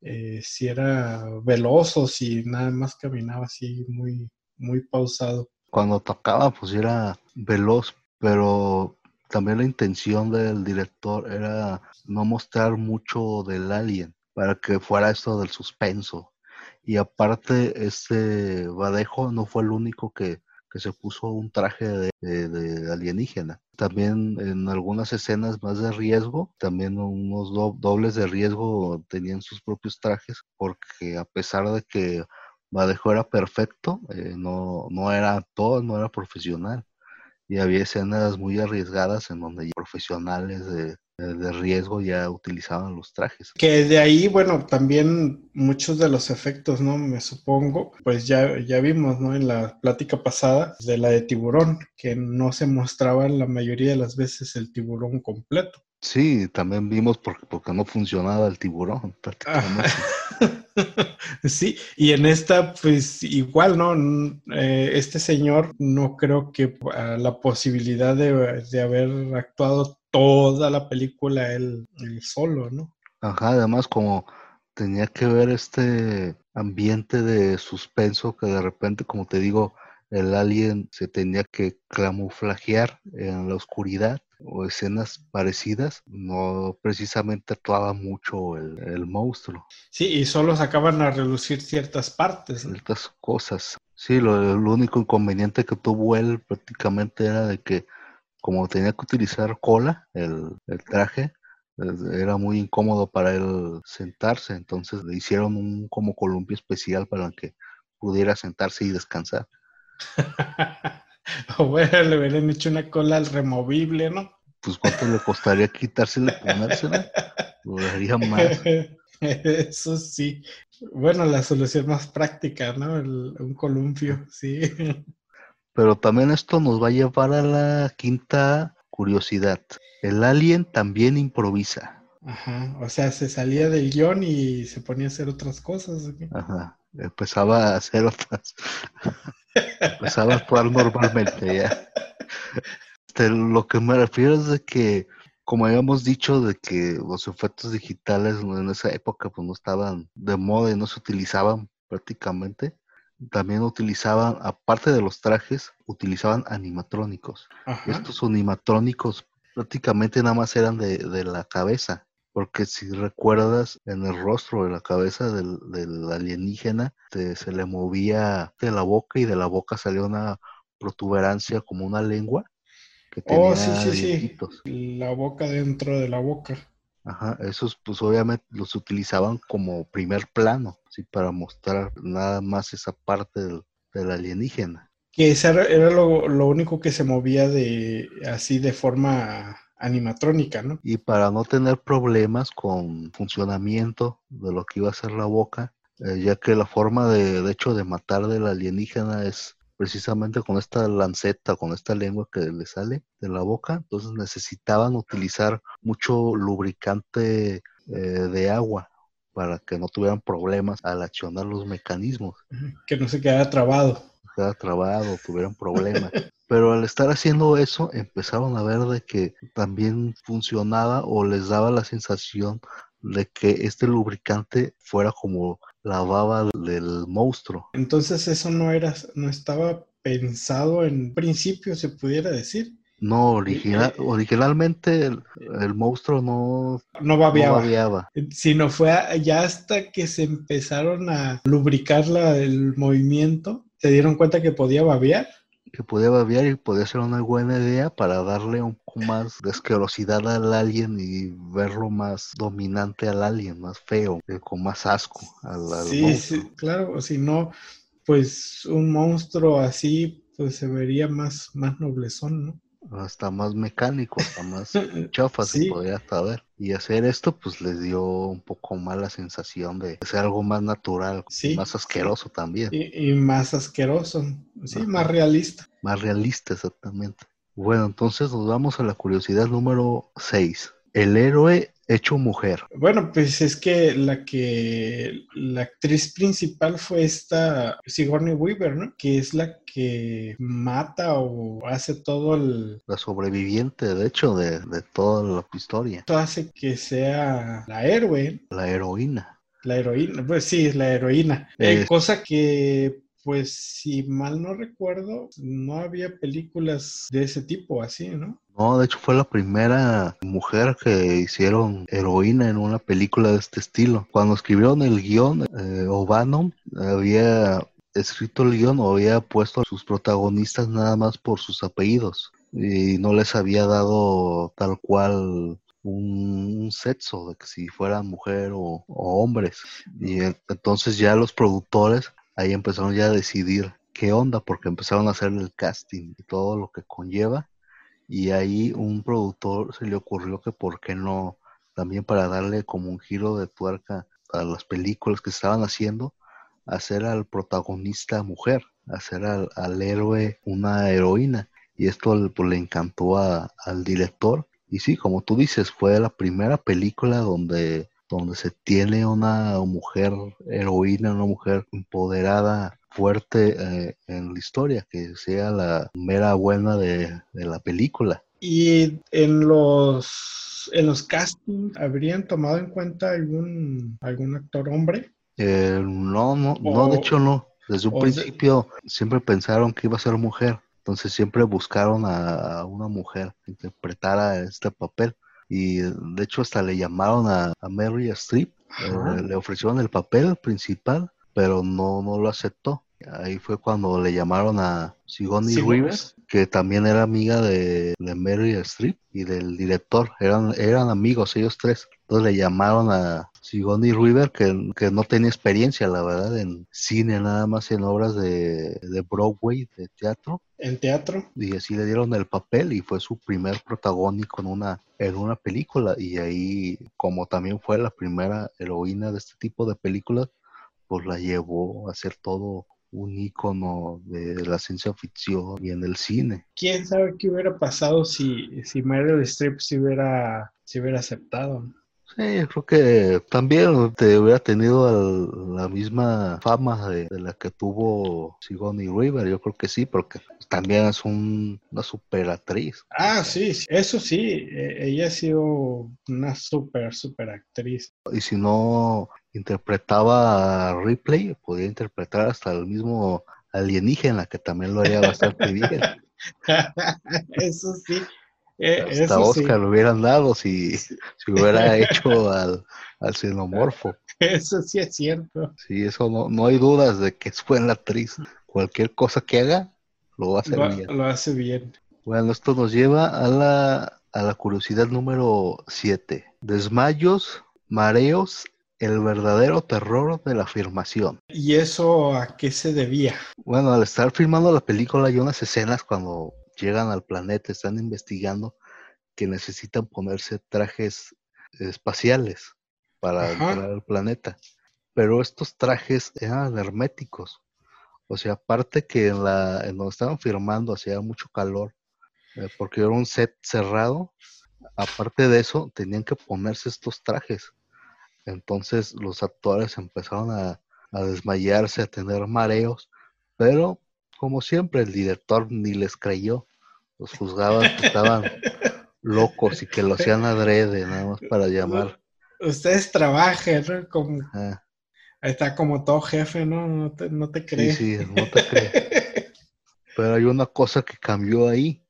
eh, si era veloz o si nada más caminaba así muy, muy pausado. Cuando tocaba, pues era veloz, pero también la intención del director era no mostrar mucho del alien para que fuera esto del suspenso. Y aparte, este Badejo no fue el único que se puso un traje de, alienígena. También en algunas escenas más de riesgo, también unos dobles de riesgo tenían sus propios trajes, porque a pesar de que Badejo era perfecto, eh, no, no era todo, no era profesional. Y había escenas muy arriesgadas en donde profesionales de, de riesgo ya utilizaban los trajes. Que de ahí, bueno, también muchos de los efectos, ¿no? Me supongo, pues ya, ya vimos, ¿no? En la plática pasada de la de tiburón, que no se mostraba la mayoría de las veces el tiburón completo. Sí, también vimos porque, porque no funcionaba el tiburón prácticamente. sí, y en esta, pues igual, ¿no? Eh, este señor no creo que la posibilidad de, de haber actuado toda la película él, solo, ¿no? Ajá, además como tenía que ver este ambiente de suspenso que de repente, como te digo, el alien se tenía que camuflajear en la oscuridad o escenas parecidas, no precisamente actuaba mucho el, monstruo. Sí, y solo sacaban a relucir ciertas partes. Ciertas cosas. Sí, lo, lo único inconveniente que tuvo él prácticamente era de que como tenía que utilizar cola, el, traje, era muy incómodo para él sentarse, entonces le hicieron un como columpio especial para que pudiera sentarse y descansar. o bueno, le hubieran hecho una cola removible, ¿no? pues cuánto le costaría quitársela y ponérsela. Lo daría más. Eso sí. Bueno, la solución más práctica, ¿no? un columpio, sí. Pero también esto nos va a llevar a la quinta curiosidad. El alien también improvisa. Ajá, o sea, se salía del guion y se ponía a hacer otras cosas. Ajá, empezaba a hacer otras. empezaba a actuar normalmente ya. Este, lo que me refiero es de que, como habíamos dicho, de que los efectos digitales en esa época pues no estaban de moda y no se utilizaban prácticamente también utilizaban, aparte de los trajes, utilizaban animatrónicos. Estos animatrónicos prácticamente nada más eran de, la cabeza, porque si recuerdas, en el rostro de la cabeza del, alienígena se le movía de la boca y de la boca salía una protuberancia como una lengua. Que tenía oh, sí, sí, sí. La boca dentro de la boca. Ajá, esos pues obviamente los utilizaban como primer plano, ¿sí? para mostrar nada más esa parte del, alienígena. Que esa era, lo, lo, único que se movía de así de forma animatrónica, ¿no? Y para no tener problemas con funcionamiento de lo que iba a ser la boca, eh, ya que la forma de, de hecho de matar del alienígena es precisamente con esta lanceta, con esta lengua que le sale de la boca. Entonces necesitaban utilizar mucho lubricante eh, de agua para que no tuvieran problemas al accionar los mecanismos. Que no se quedara trabado. Quedara trabado, tuvieran problemas. Pero al estar haciendo eso, empezaron a ver de que también funcionaba o les daba la sensación de que este lubricante fuera como la baba del monstruo. Entonces eso no era, no estaba pensado en principio, se pudiera decir. No, original, eh, originalmente el, monstruo no, no babeaba, Sino fue ya hasta que se empezaron a lubricar la, el movimiento, se dieron cuenta que podía babear. Que podía babear y podía ser una buena idea para darle un poco más de asquerosidad al alien y verlo más dominante al alien, más feo, eh, con más asco al, sí, sí, claro, si no, pues un monstruo así pues se vería más, más noblezón, ¿no? Hasta más mecánico, hasta más chafa se podría hasta ver. Y hacer esto, pues les dio un poco más la sensación de ser algo más natural, más asqueroso también. Y, más asqueroso, sí, más realista. Más realista, exactamente. Bueno, entonces nos vamos a la curiosidad número 6. El héroe hecho mujer. Bueno, pues es que la que la actriz principal fue esta Sigourney Weaver, ¿no? Que es la que mata o hace todo el... La sobreviviente, de hecho, de, toda la historia. Esto hace que sea la héroe. La heroína. La heroína, pues sí, es la heroína. Eh, cosa que pues si mal no recuerdo, no había películas de ese tipo así, ¿no? No, de hecho fue la primera mujer que hicieron heroína en una película de este estilo. Cuando escribieron el guion, eh, O'Bannon había escrito el guion o había puesto a sus protagonistas nada más por sus apellidos y no les había dado tal cual un, sexo de que si fueran mujer o, o hombres. Y entonces ya los productores ahí empezaron ya a decidir qué onda, porque empezaron a hacer el casting y todo lo que conlleva. Y ahí un productor se le ocurrió que por qué no, también para darle como un giro de tuerca a las películas que estaban haciendo, hacer al protagonista mujer, hacer al, héroe una heroína. Y esto pues, le encantó al director. Y sí, como tú dices, fue la primera película donde donde se tiene una mujer heroína, una mujer empoderada, fuerte eh, en la historia, que sea la mera buena de, la película. Y en los en los castings habrían tomado en cuenta algún algún actor hombre. Eh, no, no, no, de hecho no. Desde un principio siempre pensaron que iba a ser mujer, entonces siempre buscaron a, a una mujer que interpretara este papel y de hecho hasta le llamaron a, Mary Streep, eh, le ofrecieron el papel principal, pero no, no lo aceptó. Ahí fue cuando le llamaron a Sigourney Weaver, que también era amiga de, de Mary Streep y del director. Eran, eran amigos ellos tres. Entonces le llamaron a Sigourney River, que, que, no tenía experiencia, la verdad, en cine, nada más en obras de, de Broadway, de teatro. ¿En teatro? Y así le dieron el papel y fue su primer protagónico en una, en una película. Y ahí, como también fue la primera heroína de este tipo de películas, pues la llevó a ser todo un ícono de la ciencia ficción y en el cine. ¿Quién sabe qué hubiera pasado si, si Meryl Streep se hubiera, se hubiera aceptado? Sí, yo creo que también te hubiera tenido la misma fama de, la que tuvo Sigourney River, yo creo que sí, porque también es un, una super actriz. Ah, sí, eso sí, e, ella ha sido una super, super actriz. Y si no interpretaba a Ripley, podía interpretar hasta el mismo alienígena, que también lo haría bastante bien. eso sí. Eh, Hasta Oscar lo hubieran dado si, si hubiera hecho al, al xenomorfo. Eso sí es cierto. Sí, eso no, no hay dudas de que es buena actriz. Cualquier cosa que haga, lo hace lo, bien. Lo hace bien. Bueno, esto nos lleva a la, a la curiosidad número 7. Desmayos, mareos, el verdadero terror de la afirmación. ¿Y eso a qué se debía? Bueno, al estar filmando la película hay unas escenas cuando llegan al planeta, están investigando que necesitan ponerse trajes espaciales para entrar al planeta. Pero estos trajes eran herméticos. O sea, aparte que en, la, en donde estaban firmando hacía mucho calor, eh, porque era un set cerrado, aparte de eso, tenían que ponerse estos trajes. Entonces los actores empezaron a, a desmayarse, a tener mareos, pero como siempre, el director ni les creyó. Los juzgaban que estaban locos y que lo hacían adrede, nada más para llamar. Ustedes trabajen, ¿no? Como, Ahí está como todo jefe, ¿no? No te, no te crees. Sí, sí, no te crees. Pero hay una cosa que cambió ahí.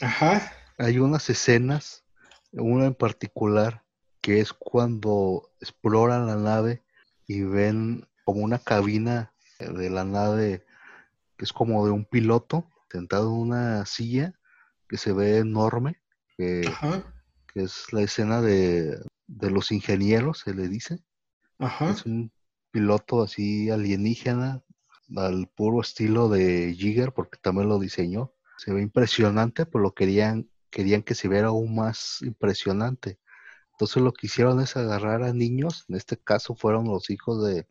Ajá. Hay unas escenas, una en particular, que es cuando exploran la nave y ven como una cabina de la nave que es como de un piloto sentado en una silla que se ve enorme, que, es la escena de, los ingenieros, se le dice. Es un piloto así alienígena, al puro estilo de Jigger, porque también lo diseñó. Se ve impresionante, pero lo querían, querían que se viera aún más impresionante. Entonces lo que hicieron es agarrar a niños, en este caso fueron los hijos de,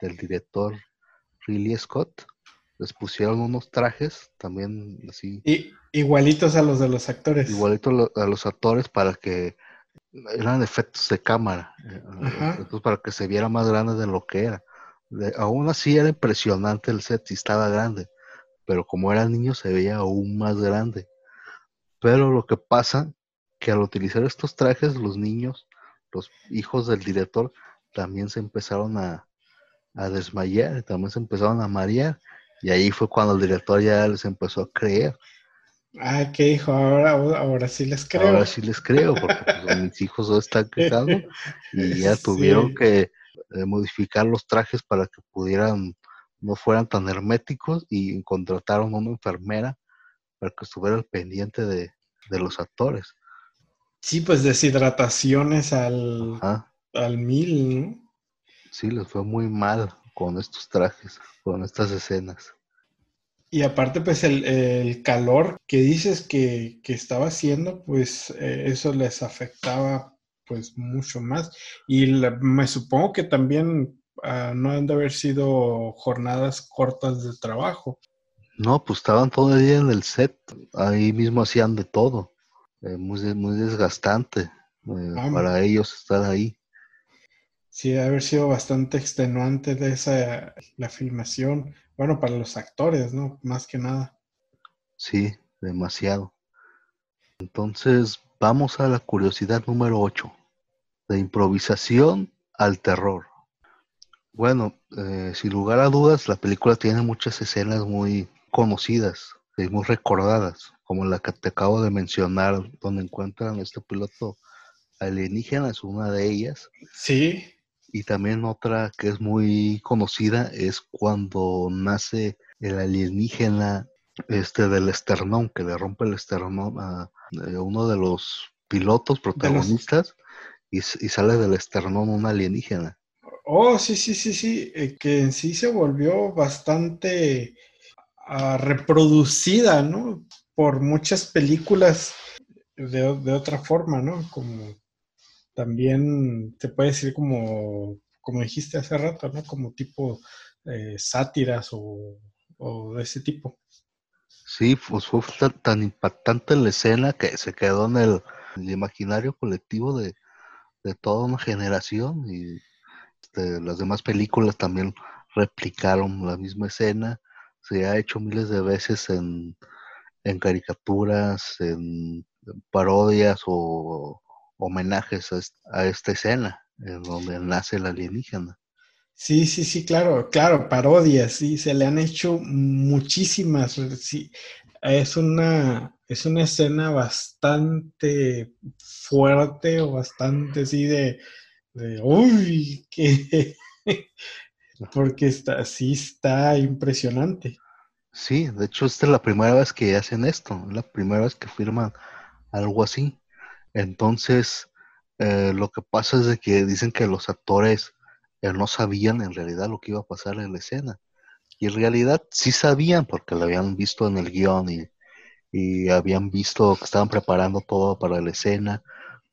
del director Ridley Scott, les pusieron unos trajes también así. Y, igualitos a los de los actores. Igualitos a los actores para que eran efectos de cámara, eh, para que se viera más grande de lo que era. aún así era impresionante el set, y estaba grande, pero como eran niños se veía aún más grande. Pero lo que pasa que al utilizar estos trajes, los niños, los hijos del director, también se empezaron a, a desmayar, también se empezaron a marear y ahí fue cuando el director ya les empezó a creer. Ah, ¿qué dijo? Ahora, ahora sí les creo. Ahora sí les creo, porque pues, mis hijos están quejando y ya tuvieron que eh, modificar los trajes para que pudieran, no fueran tan herméticos y contrataron a una enfermera para que estuviera al pendiente de, los actores. Sí, pues deshidrataciones al, al mil, ¿no? Sí, les fue muy mal con estos trajes, con estas escenas. Y aparte, pues el, calor que dices que, estaba haciendo, pues eh, eso les afectaba pues mucho más. Y me supongo que también ah, no han de haber sido jornadas cortas de trabajo. No, pues estaban todo el día en el set, ahí mismo hacían de todo, eh, muy, muy desgastante eh, ah, para ellos estar ahí sí debe haber sido bastante extenuante de esa la filmación. Bueno, para los actores, ¿no? Más que nada. Sí, demasiado. Entonces, vamos a la curiosidad número 8. De improvisación al terror. Bueno, eh, sin lugar a dudas, la película tiene muchas escenas muy conocidas y muy recordadas, como la que te acabo de mencionar, donde encuentran este piloto alienígena, es una de ellas. Sí. Y también otra que es muy conocida es cuando nace el alienígena este del esternón, que le rompe el esternón a, eh, uno de los pilotos protagonistas y, sale del esternón un alienígena. Oh, sí, sí, sí, sí, eh, que en sí se volvió bastante ah, reproducida, ¿no? Por muchas películas de, otra forma, ¿no? Como también se puede decir como, como dijiste hace rato, ¿no? Como tipo eh, sátiras o, o de ese tipo. Sí, pues fue tan, impactante la escena que se quedó en el, imaginario colectivo de, toda una generación y este, las demás películas también replicaron la misma escena. Se ha hecho miles de veces en, caricaturas, en, parodias o homenajes a, esta escena en donde nace el alienígena. Sí, sí, sí, claro, claro, parodias, sí, se le han hecho muchísimas, sí, es una, es una escena bastante fuerte o bastante así de, de uy, que, porque está, sí está impresionante. Sí, de hecho esta es la primera vez que hacen esto, la primera vez que firman algo así. Entonces, eh, lo que pasa es de que dicen que los actores no sabían en realidad lo que iba a pasar en la escena. Y en realidad sí sabían porque lo habían visto en el guion y, habían visto que estaban preparando todo para la escena,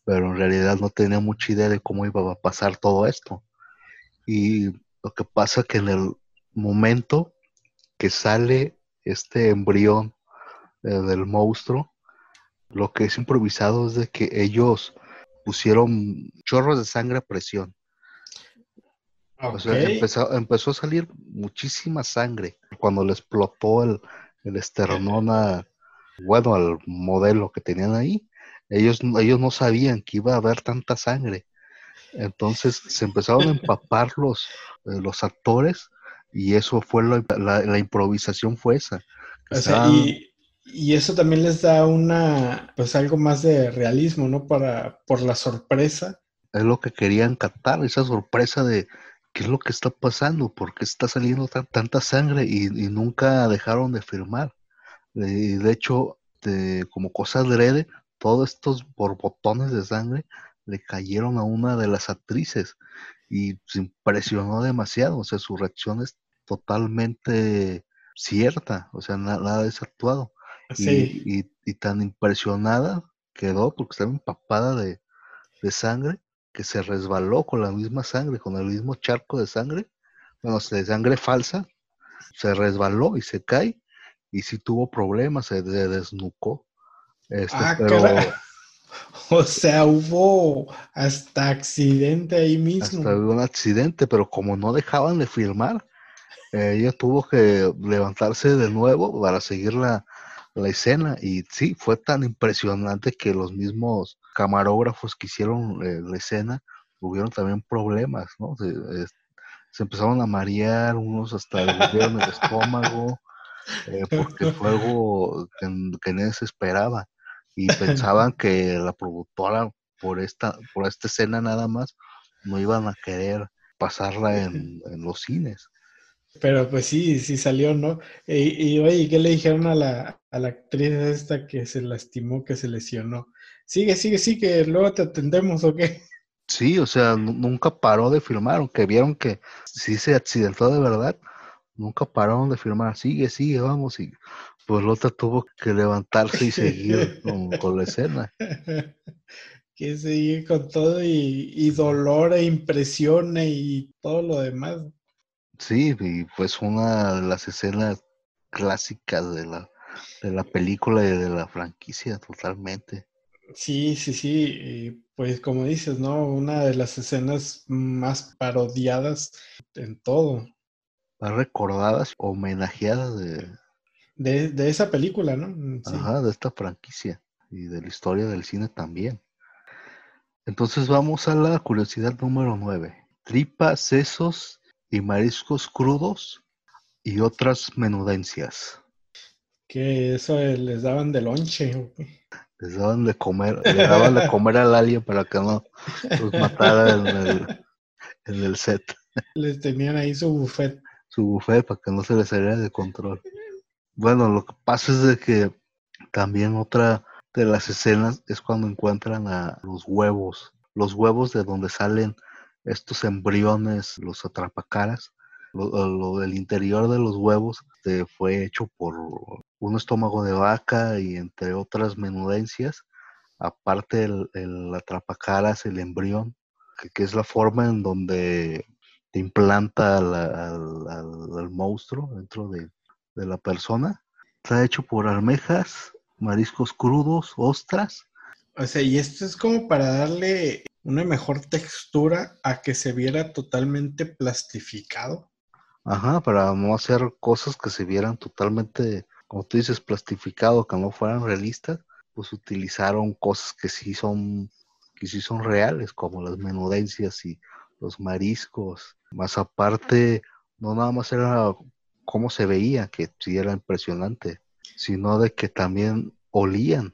pero en realidad no tenían mucha idea de cómo iba a pasar todo esto. Y lo que pasa que en el momento que sale este embrión eh, del monstruo, lo que es improvisado es de que ellos pusieron chorros de sangre a presión empezó, a salir muchísima sangre cuando le explotó el, el esternón a, bueno, al modelo que tenían ahí. Ellos, ellos no sabían que iba a haber tanta sangre. Entonces se empezaron a empapar los, eh, los actores y eso fue la, improvisación fue esa. y, y, eso también les da una, pues algo más de realismo, ¿no? Para, por la sorpresa. Es lo que querían captar, esa sorpresa de, ¿qué es lo que está pasando? ¿Por qué está saliendo tanta sangre? Y, nunca dejaron de firmar. De, de hecho, como cosa adrede, todos estos borbotones de sangre le cayeron a una de las actrices y se impresionó demasiado. O sea, su reacción es totalmente cierta, o sea, nada Y, y, tan impresionada quedó porque estaba empapada de, de sangre que se resbaló con la misma sangre, con el mismo charco de sangre, bueno, de sangre falsa, se resbaló y se cae y sí tuvo problemas, se desnucó. Este, ah, pero, o sea, hubo hasta accidente ahí mismo. Hasta hubo un accidente, pero como no dejaban de filmar, ella tuvo que levantarse de nuevo para seguir la, la escena y sí, fue tan impresionante que los mismos camarógrafos que hicieron eh, la escena tuvieron también problemas, ¿no? Se, empezaron a marear, unos hasta el estómago, eh, porque fue algo que, nadie se esperaba y pensaban que la productora por esta, por esta escena nada más no iban a querer pasarla en los cines. Pero pues sí, sí salió, ¿no? Y, oye, ¿qué le dijeron a la, a la actriz esta que se lastimó, que se lesionó? Sigue, sigue, sigue, luego te atendemos o qué. Sí, o sea, nunca paró de filmar, aunque vieron que sí se accidentó de verdad, nunca pararon de filmar, sigue, sigue, vamos, y pues Lota tuvo que levantarse y seguir con, la escena. que seguir con todo y, y dolor e impresión y todo lo demás. Sí, y pues una de las escenas clásicas de la, de la película y de la franquicia, totalmente. Sí, sí, sí, pues como dices, ¿no? Una de las escenas más parodiadas en todo. Más recordadas, homenajeadas de... De, de esa película, ¿no? Mm, Ajá, de esta franquicia y de la historia del cine también. Entonces vamos a la curiosidad número 9. Tripa, sesos y mariscos crudos y otras menudencias. Que eso les daban de lonche. Les daban de comer, le daban de comer al alien para que no los matara en el, en el set. Les tenían ahí su buffet. Su buffet para que no se les saliera de control. Bueno, lo que pasa es de que también otra de las escenas es cuando encuentran a los huevos los huevos de donde salen estos embriones, los atrapacaras, lo, del interior de los huevos este, fue hecho por un estómago de vaca y entre otras menudencias. Aparte el, el atrapacaras, el embrión, que, es la forma en donde te implanta al, monstruo dentro de, de la persona. Está hecho por almejas, mariscos crudos, ostras. O sea, y esto es como para darle una mejor textura a que se viera totalmente plastificado. Ajá, para no hacer cosas que se vieran totalmente, como tú dices, plastificado, que no fueran realistas, pues utilizaron cosas que sí son, que sí son reales, como las menudencias y los mariscos. Más aparte, no nada más era cómo se veía, que sí era impresionante, sino de que también olían,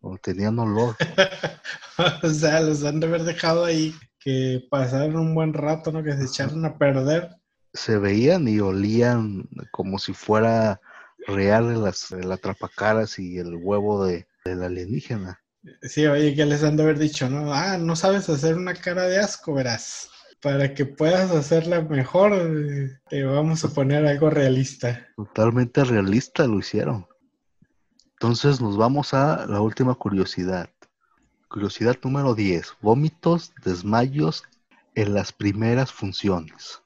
o tenían olor. o sea, los han de haber dejado ahí que pasaron un buen rato, ¿no? Que se echaron a perder se veían y olían como si fuera real el, el atrapacaras y el huevo de, del alienígena. Sí, oye, que les han de haber dicho, ¿no? Ah, no sabes hacer una cara de asco, verás. Para que puedas hacerla mejor, te vamos a poner algo realista. Totalmente realista lo hicieron. Entonces nos vamos a la última curiosidad. Curiosidad número 10. Vómitos, desmayos en las primeras funciones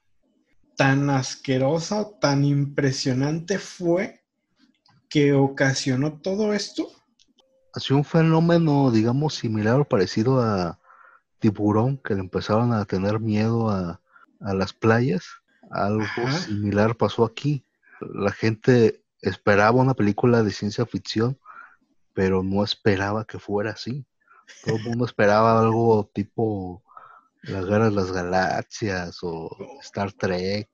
tan asquerosa, tan impresionante fue que ocasionó todo esto? Así un fenómeno, digamos, similar o parecido a tiburón, que le empezaron a tener miedo a, las playas. Algo similar pasó aquí. La gente esperaba una película de ciencia ficción, pero no esperaba que fuera así. Todo el mundo esperaba algo tipo la guerra de las galaxias o Star Trek.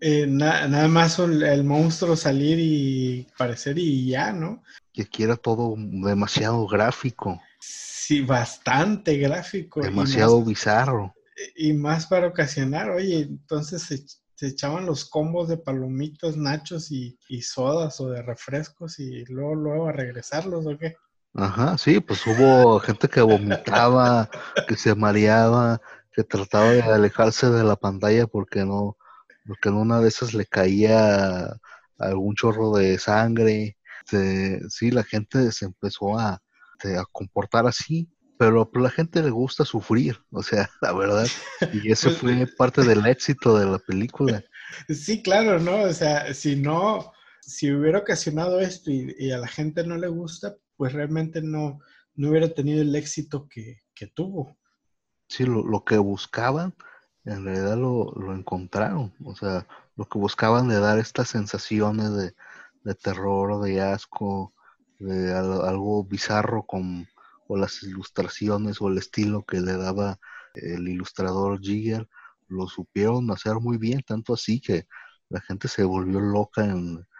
Eh, nada más el, monstruo salir y aparecer y ya, ¿no? Que quiera todo demasiado gráfico. Sí, bastante gráfico. Demasiado bizarro. Y más para ocasionar, oye, entonces se, echaban los combos de palomitos, nachos y, y, sodas o de refrescos y luego, luego a regresarlos, ¿o qué? Ajá, sí, pues hubo gente que vomitaba, que se mareaba, que trataba de alejarse de la pantalla porque no, porque en una de esas le caía algún chorro de sangre. sí, la gente se empezó a, a comportar así, pero a la gente le gusta sufrir, o sea, la verdad. Y ese fue parte del éxito de la película. Sí, claro, ¿no? O sea, si no, si hubiera ocasionado esto y, a la gente no le gusta, pues realmente no, no hubiera tenido el éxito que, tuvo. Sí, lo, que buscaban, en realidad lo, encontraron. O sea, lo que buscaban de dar estas sensaciones de, de terror, de asco, de algo, bizarro con o las ilustraciones o el estilo que le daba el ilustrador Jigger, lo supieron hacer muy bien, tanto así que la gente se volvió loca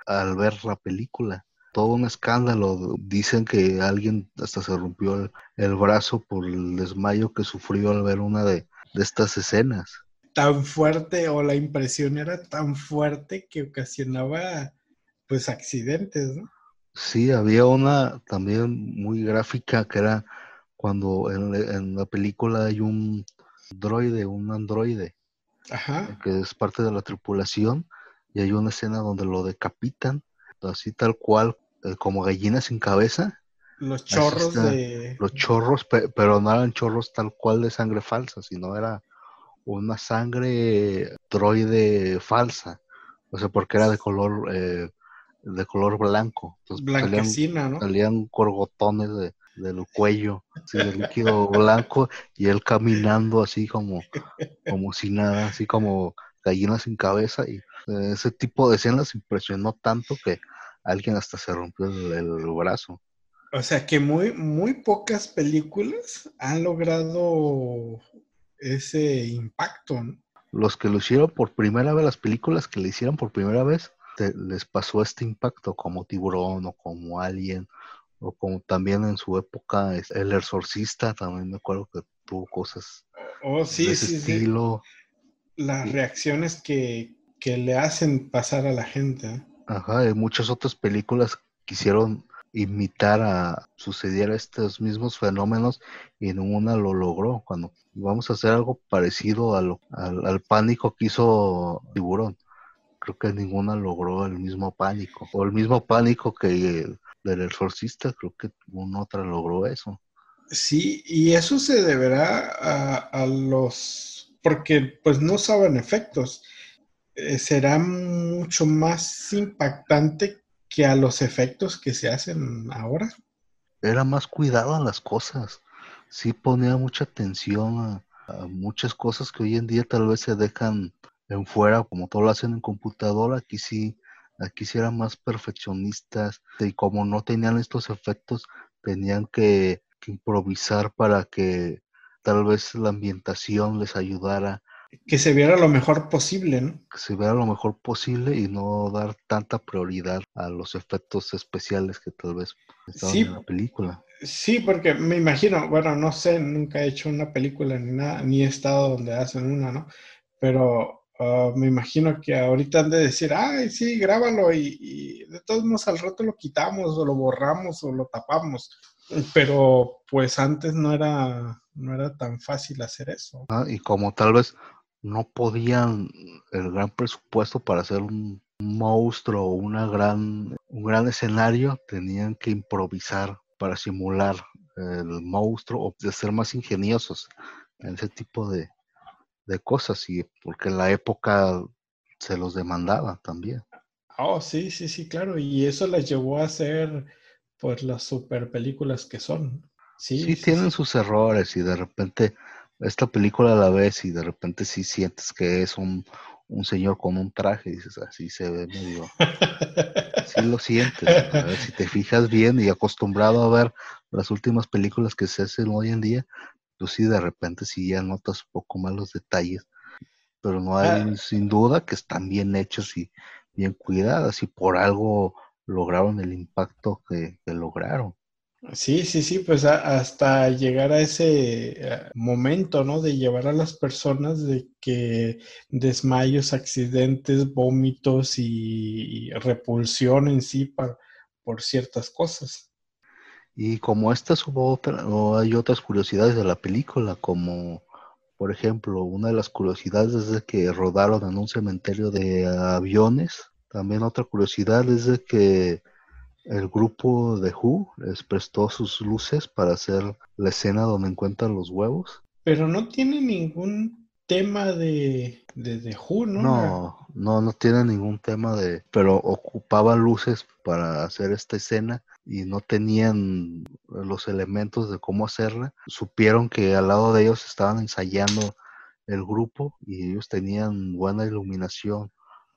al ver la película todo un escándalo. Dicen que alguien hasta se rompió el, brazo por el desmayo que sufrió al ver una de, estas escenas. Tan fuerte o la impresión era tan fuerte que ocasionaba pues accidentes, ¿no? Sí, había una también muy gráfica que era cuando en, la película hay un droide, un androide, que es parte de la tripulación, y hay una escena donde lo decapitan así tal cual, eh, como gallina sin cabeza. Los chorros de... Los chorros, pero no eran chorros tal cual de sangre falsa, sino era una sangre droide falsa. O sea, porque era de color, eh, de color blanco. Blanquecina, ¿no? Salían corgotones de, del cuello, así de líquido blanco, y él caminando así como, como si nada, así como gallina sin cabeza. Y eh, ese tipo de escenas impresionó tanto que alguien hasta se rompió el, brazo. O sea que muy, muy pocas películas han logrado ese impacto. Los que lo hicieron por primera vez, las películas que le hicieron por primera vez, les pasó este impacto como Tiburón o como Alien o como también en su época El Exorcista, también me acuerdo que tuvo cosas oh, sí, de ese estilo. Las reacciones que, que, le hacen pasar a la gente. ¿eh? Ajá, hay muchas otras películas quisieron imitar a sucediera estos mismos fenómenos y ninguna lo logró. Cuando vamos a hacer algo parecido a lo, al, al pánico que hizo Tiburón, creo que ninguna logró el mismo pánico o el mismo pánico que el, del exorcista, creo que ninguna otra logró eso. Sí, y eso se deberá a, a los, porque pues no saben efectos. Eh, será mucho más impactante que a los efectos que se hacen ahora. Era más cuidado a las cosas. Sí ponía mucha atención a, a muchas cosas que hoy en día tal vez se dejan en fuera, como todo lo hacen en computadora. Aquí sí, aquí sí eran más perfeccionistas y como no tenían estos efectos, tenían que, que improvisar para que tal vez la ambientación les ayudara que se viera lo mejor posible, ¿no? que se vea lo mejor posible y no dar tanta prioridad a los efectos especiales que tal vez estaban Sí. en la película. Sí, porque me imagino, bueno, no sé, nunca he hecho una película ni nada, ni he estado donde hacen una, ¿no? Pero ah, me imagino que ahorita han de decir, ay, sí, grábalo y, de todos modos al rato lo quitamos o lo borramos o lo tapamos. Pero pues antes no era, no era tan fácil hacer eso. ¿no? Y como tal vez no podían el gran presupuesto para hacer un monstruo o una gran, un gran escenario, tenían que improvisar para simular el monstruo o de ser más ingeniosos en ese tipo de, de cosas y porque en la época se los demandaba también. Oh, sí, sí, sí, claro. Y eso les llevó a hacer pues las super películas que son. Sí, Sí, sí, tienen sí. sus errores y de repente esta película la ves y de repente sí sientes que es un, un señor con un traje y dices, así se ve medio, sí lo sientes. A ver, si te fijas bien y acostumbrado a ver las últimas películas que se hacen hoy en día, pues sí, de repente sí ya notas un poco más los detalles, pero no Ah, hay sin duda que están bien hechos y bien cuidadas y por algo lograron el impacto que, que lograron. Sí, sí, sí, pues a- hasta llegar a ese eh, momento, ¿no? De llevar a las personas de que desmayos, accidentes, vómitos y repulsión en sí pa- por ciertas cosas. Y como estas hubo otra, o hay otras curiosidades de la película, como por ejemplo, una de las curiosidades es de que rodaron en un cementerio de aviones. También otra curiosidad es de que el grupo de Who les prestó sus luces para hacer la escena donde encuentran los huevos. Pero no tiene ningún tema de, de, de Who, ¿no? No, no, no tiene ningún tema de, pero ocupaban luces para hacer esta escena y no tenían los elementos de cómo hacerla. Supieron que al lado de ellos estaban ensayando el grupo y ellos tenían buena iluminación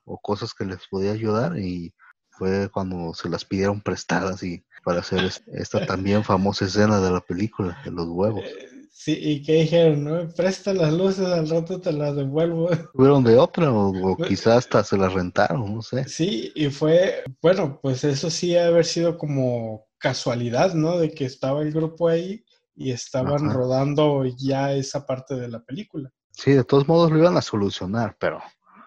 o cosas que les podía ayudar y fue cuando se las pidieron prestadas y para hacer es- esta también famosa escena de la película de los huevos. Sí, y que dijeron, ¿no? Presta las luces, al rato te las devuelvo. Tuvieron de otra o, o quizás hasta se las rentaron, no sé. Sí, y fue, bueno, pues eso sí ha haber sido como casualidad, ¿no? De que estaba el grupo ahí y estaban Ajá. rodando ya esa parte de la película. Sí, de todos modos lo iban a solucionar, pero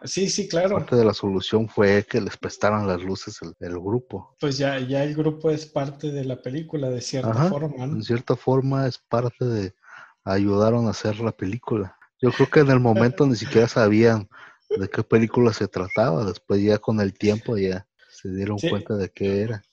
Sí, sí, claro. parte de la solución fue que les prestaran las luces el, el grupo. Pues ya, ya el grupo es parte de la película de cierta Ajá, forma, ¿no? en cierta forma es parte de ayudaron a hacer la película. Yo creo que en el momento ni siquiera sabían de qué película se trataba, después ya con el tiempo ya se dieron Sí. cuenta de qué era.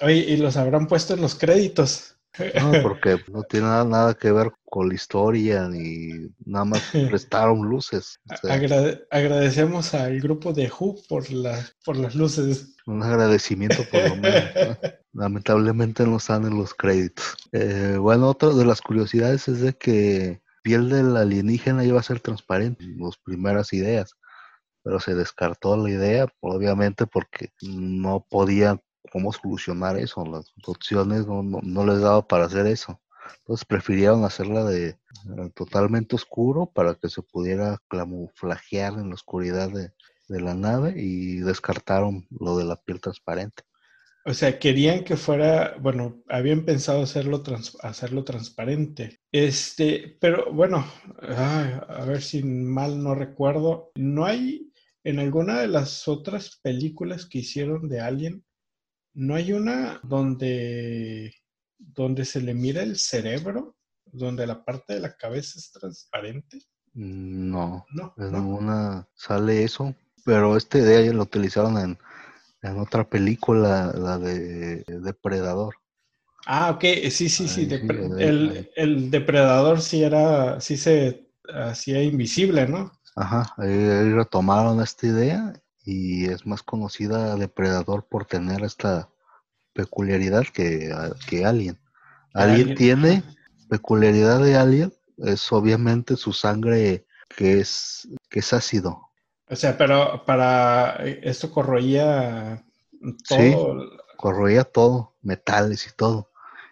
Oye, y los habrán puesto en los créditos. No, porque no tiene nada, nada que ver con la historia ni nada más prestaron luces. O sea, Agrade- agradecemos al grupo de Who por, la, por las luces. un agradecimiento por lo menos. ¿no? Lamentablemente no están en los créditos. Eh, bueno, otra de las curiosidades es de que piel del alienígena iba a ser transparente, las primeras ideas, pero se descartó la idea, obviamente porque no podía cómo solucionar eso, las opciones no, no, les daba para hacer eso. Entonces prefirieron hacerla de eh, totalmente oscuro para que se pudiera camuflajear en la oscuridad de, la nave y descartaron lo de la piel transparente. O sea, querían que fuera, bueno, habían pensado hacerlo, hacerlo transparente. Este, pero bueno, a ver si mal no recuerdo, ¿no hay en alguna de las otras películas que hicieron de Alien, ¿No hay una donde, donde se le mira el cerebro? Donde la parte de la cabeza es transparente. No, No, en no. ninguna sale eso, pero esta idea ya lo utilizaron en, en otra película, la de Depredador. Ah, ok, sí, sí, sí. Sí, depre- el, el depredador sí era, sí se hacía invisible, ¿no? Ajá, ahí, ahí retomaron esta idea y es más conocida Depredador por tener esta peculiaridad que, que Alien. Alien Alien, tiene peculiaridad de Alien, es obviamente su sangre que es, que es ácido. O sea, pero para esto corroía Sí. todo. corroía todo, metales y todo.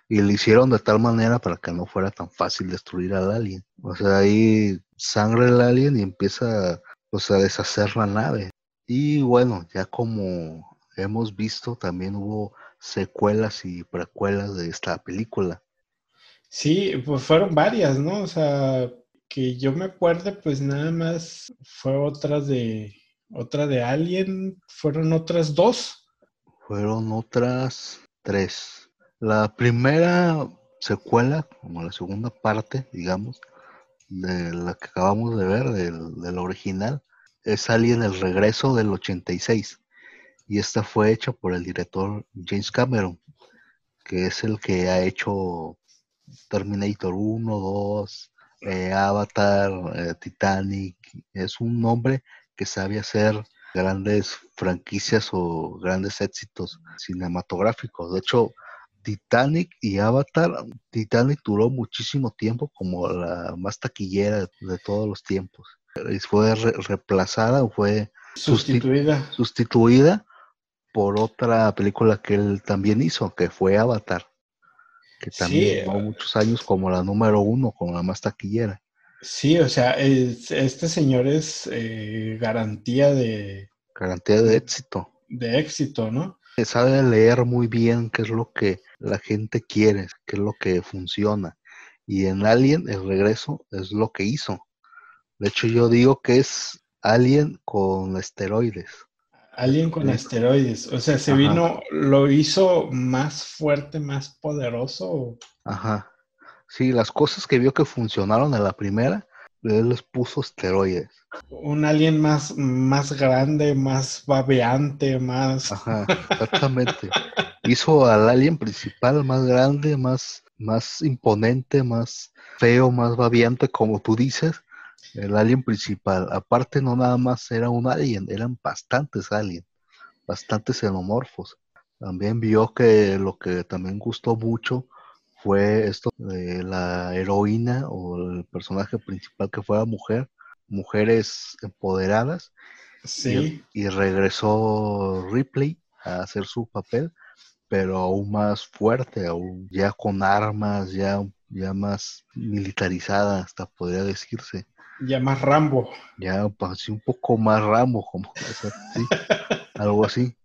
Y lo hicieron de tal manera para que no fuera tan fácil destruir al alien. O sea, ahí sangre el alien y empieza pues, a deshacer la nave. Y bueno, ya como hemos visto, también hubo secuelas y precuelas de esta película. Sí, pues fueron varias, ¿no? O sea, que yo me acuerde, pues nada más fue otras de, otra de Alien, fueron otras dos. Fueron otras tres. La primera secuela, como la segunda parte, digamos, de la que acabamos de ver, del, del original, es Alien el regreso del 86. Y esta fue hecha por el director James Cameron, que es el que ha hecho Terminator 1, 2, eh, Avatar, eh, Titanic. Es un hombre que sabe hacer grandes franquicias o grandes éxitos cinematográficos. De hecho, Titanic y Avatar, Titanic duró muchísimo tiempo como la más taquillera de todos los tiempos. Y fue re- reemplazada o fue Sustituida. sustituida por otra película que él también hizo, que fue Avatar, que Sí, también duró eh, muchos años como la número uno, como la más taquillera. Sí, o sea, es- este señor es eh, garantía de, Garantía de éxito. de éxito, ¿no? sabe leer muy bien qué es lo que la gente quiere, qué es lo que funciona. Y en Alien, el regreso es lo que hizo. De hecho, yo digo que es Alien con esteroides. Alien con Sí. asteroides. O sea, se Ajá. vino, lo hizo más fuerte, más poderoso. Ajá. Sí, las cosas que vio que funcionaron en la primera, él les puso esteroides. Un alien más, más grande, más babeante, más. Ajá, exactamente. Hizo al alien principal más grande, más, más imponente, más feo, más babiante, como tú dices. El alien principal. Aparte, no nada más era un alien, eran bastantes aliens, bastantes xenomorfos. También vio que lo que también gustó mucho fue esto de la heroína o el personaje principal que fuera mujer, mujeres empoderadas Sí, y regresó Ripley a hacer su papel, pero aún más fuerte, aún ya con armas, ya, ya más militarizada, hasta podría decirse. Ya más Rambo. Ya pues, así un poco más ramo, como sí, algo así.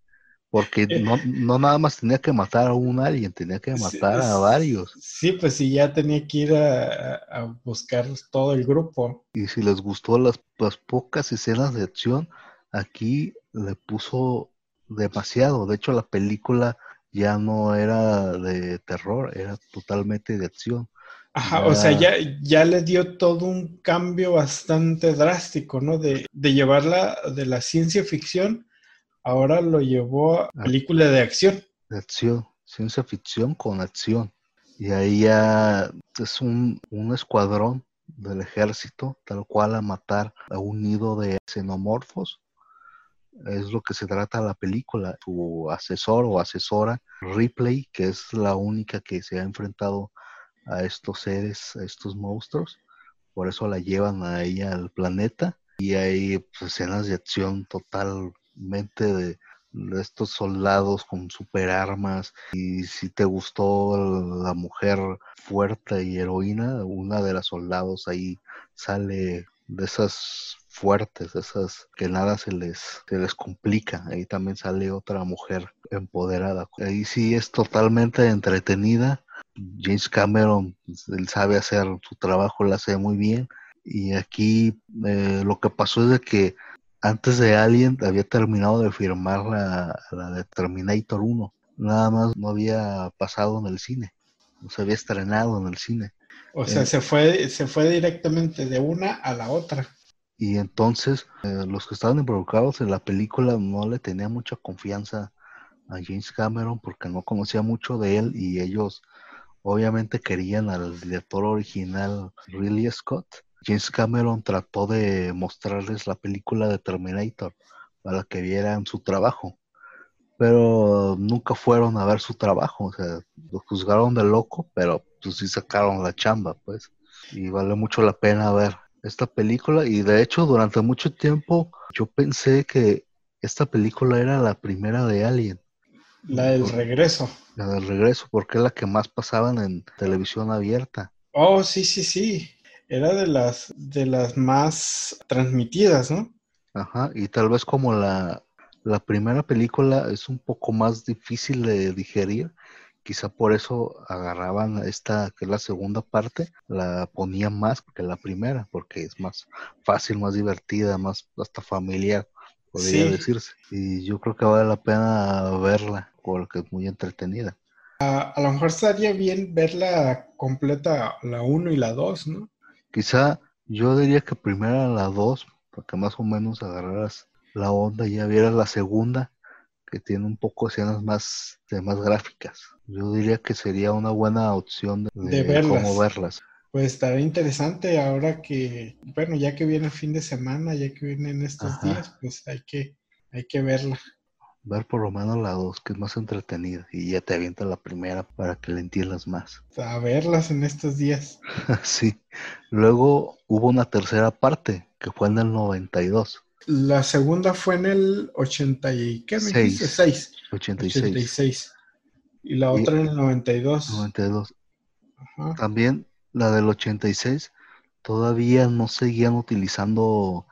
Porque no, no nada más tenía que matar a un alien, tenía que Sí, matar a varios. Sí, pues sí, ya tenía que ir a, a buscar todo el grupo. Y si les gustó las, las pocas escenas de acción, aquí le puso demasiado. De hecho, la película ya no era de terror, era totalmente de acción. Ajá, o sea, Ya. ya, ya le dio todo un cambio bastante drástico, ¿no? De, de llevarla de la ciencia ficción, ahora lo llevó a película de acción. De acción, ciencia ficción con acción. Y ahí ya es un, un escuadrón del ejército, tal cual a matar a un nido de xenomorfos. Es lo que se trata la película. Su asesor o asesora, Ripley, que es la única que se ha enfrentado a estos seres, a estos monstruos. Por eso la llevan a ella al planeta. Y hay pues, escenas de acción totalmente de, de estos soldados con super armas. Y si te gustó la mujer fuerte y heroína, una de las soldados ahí sale de esas fuertes, esas que nada se les, se les complica. Ahí también sale otra mujer empoderada. Ahí sí es totalmente entretenida. James Cameron, pues, él sabe hacer su trabajo, lo hace muy bien. Y aquí eh, lo que pasó es de que antes de Alien había terminado de firmar la, la de Terminator 1. nada más no había pasado en el cine, no se había estrenado en el cine. O sea, Eh, se fue, se fue directamente de una a la otra. Y entonces eh, los que estaban involucrados en la película no le tenían mucha confianza a James Cameron porque no conocía mucho de él y ellos obviamente querían al director original Ridley Scott. James Cameron trató de mostrarles la película de Terminator para que vieran su trabajo, pero nunca fueron a ver su trabajo, o sea, lo juzgaron de loco, pero pues sí sacaron la chamba, pues, y vale mucho la pena ver esta película y de hecho durante mucho tiempo yo pensé que esta película era la primera de Alien, La del regreso. la del regreso, porque es la que más pasaban en televisión abierta. Oh, sí, sí, sí. Era de las, de las más transmitidas, ¿no? Ajá, y tal vez como la, la primera película es un poco más difícil de digerir, quizá por eso agarraban esta, que es la segunda parte, la ponían más que la primera, porque es más fácil, más divertida, más hasta familiar, podría Sí. decirse. Y yo creo que vale la pena verla, porque es muy entretenida. A, a lo mejor estaría bien verla completa, la 1 y la 2, ¿no? Quizá yo diría que primero la 2, para que más o menos agarraras la onda y ya vieras la segunda, que tiene un poco escenas más, de más gráficas. Yo diría que sería una buena opción de, De de verlas. cómo verlas. Pues estará interesante ahora que, bueno, ya que viene el fin de semana, ya que vienen estos Ajá. días, pues hay que, hay que verla. Ver por lo menos la 2, que es más entretenida, y ya te avienta la primera para que la entiendas más. A verlas en estos días. sí. Luego hubo una tercera parte, que fue en el 92, La segunda fue en el 80 y, ¿qué me Seis. dijiste? 6. 86, 86. Y la Y- otra en el 92. 92. Ajá. También la del 86 todavía no seguían utilizando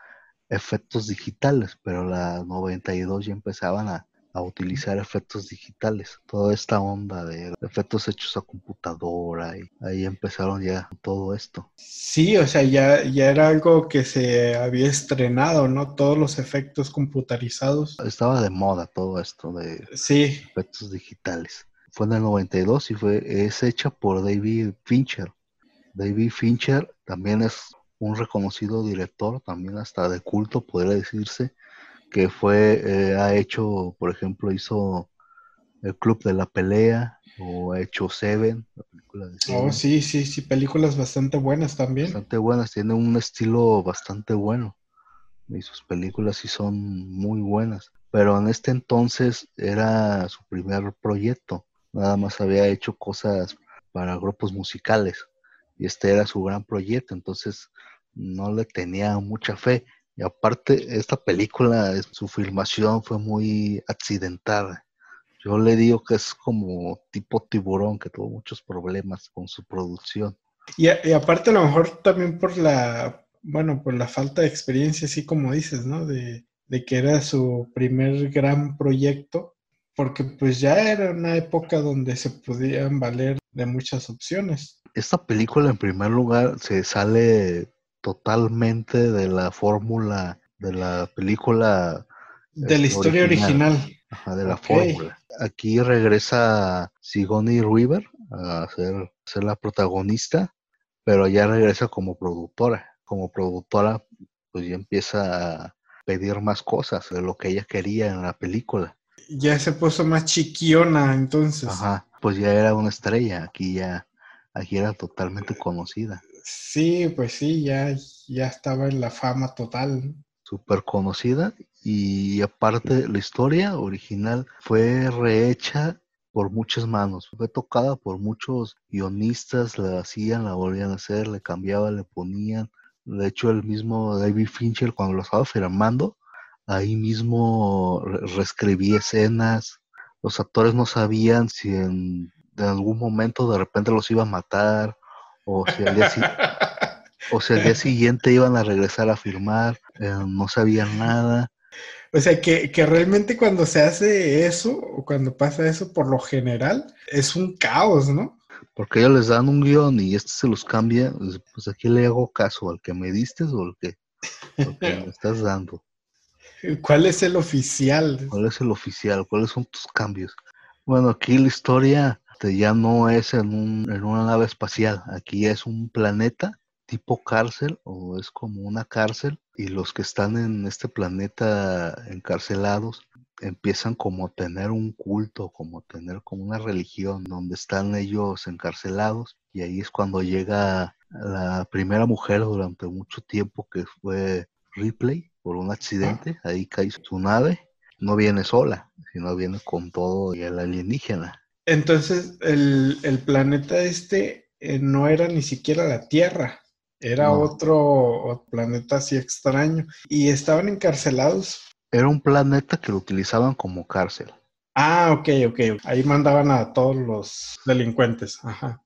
efectos digitales, pero la 92 ya empezaban a, a utilizar efectos digitales. Toda esta onda de efectos hechos a computadora y ahí empezaron ya todo esto. Sí, o sea, ya, ya era algo que se había estrenado, ¿no? Todos los efectos computarizados. Estaba de moda todo esto de Sí, efectos digitales. Fue en el 92 y fue, es hecha por David Fincher. David Fincher también es un reconocido director, también hasta de culto, podría decirse, que fue, eh, ha hecho, por ejemplo, hizo El Club de la Pelea o ha hecho Seven, la película de Seven. oh, sí, sí, sí, películas bastante buenas también. Bastante buenas, tiene un estilo bastante bueno y sus películas sí son muy buenas. Pero en este entonces era su primer proyecto, nada más había hecho cosas para grupos musicales y este era su gran proyecto, entonces no le tenía mucha fe. Y aparte, esta película, es- su filmación fue muy accidentada. Yo le digo que es como tipo tiburón, que tuvo muchos problemas con su producción. Y, a- aparte a lo mejor también por la, bueno, por la falta de experiencia, así como dices, ¿no? De, de que era su primer gran proyecto, porque pues ya era una época donde se podían valer de muchas opciones. Esta película, en primer lugar, se sale totalmente de la fórmula de la película, De la Este, historia original. original. ajá, de la fórmula. Aquí regresa Sigourney Weaver a ser, ser la protagonista, pero ya regresa como productora. Como productora, pues ya empieza a pedir más cosas de lo que ella quería en la película. Ya se puso más chiquiona entonces. Ajá, pues ya era una estrella, aquí ya, aquí era totalmente conocida. Sí, pues sí, ya, ya estaba en la fama total. súper conocida y aparte la historia original fue rehecha por muchas manos, fue tocada por muchos guionistas, la hacían, la volvían a hacer, le cambiaban, le ponían. De hecho, el mismo David Fincher cuando lo estaba firmando, ahí mismo re- reescribía escenas. Los actores no sabían si en, en algún momento de repente los iba a matar o si al día, si- o si al día siguiente iban a regresar a firmar, eh, no sabían nada. O sea, que, que realmente cuando se hace eso, o cuando pasa eso, por lo general, es un caos, ¿no? Porque ellos les dan un guion y este se los cambia, pues pues, aquí le hago caso al que me diste o al que, al que me estás dando. ¿Cuál es el oficial? ¿Cuál es el oficial? ¿Cuáles son tus cambios? Bueno, aquí la historia ya no es en, un, en una nave espacial, aquí es un planeta tipo cárcel o es como una cárcel y los que están en este planeta encarcelados empiezan como a tener un culto, como a tener como una religión donde están ellos encarcelados y ahí es cuando llega la primera mujer durante mucho tiempo que fue Ripley por un accidente, ahí cae su nave, no viene sola, sino viene con todo y el alienígena. Entonces el, planeta este eh, no era ni siquiera la Tierra, era otro, planeta así extraño. Y estaban encarcelados. Era un planeta que lo utilizaban como cárcel. Ah, ok, ok. Ahí mandaban a todos los delincuentes. Ajá.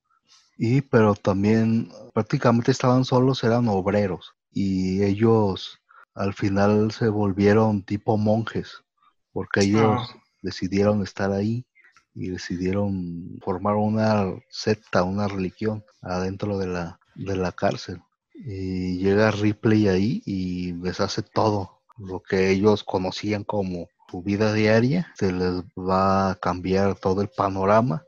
Y pero también prácticamente estaban solos, eran obreros. Y ellos al final se volvieron tipo monjes, porque ellos ah. decidieron estar ahí y decidieron formar una secta, una religión adentro de la, de la cárcel. Y llega Ripley ahí y les hace todo lo que ellos conocían como su vida diaria. Se les va a cambiar todo el panorama.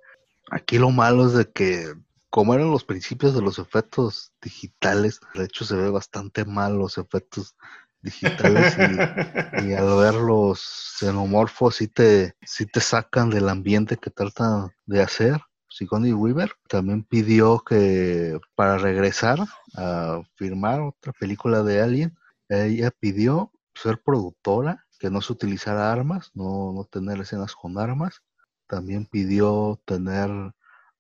Aquí lo malo es de que como eran los principios de los efectos digitales, de hecho se ve bastante mal los efectos digitales y, al ver los xenomorfos sí te, sí te sacan del ambiente que tratan de hacer. Sigourney Weaver también pidió que para regresar a firmar otra película de Alien, ella pidió ser productora, que no se utilizara armas, no, no tener escenas con armas. También pidió tener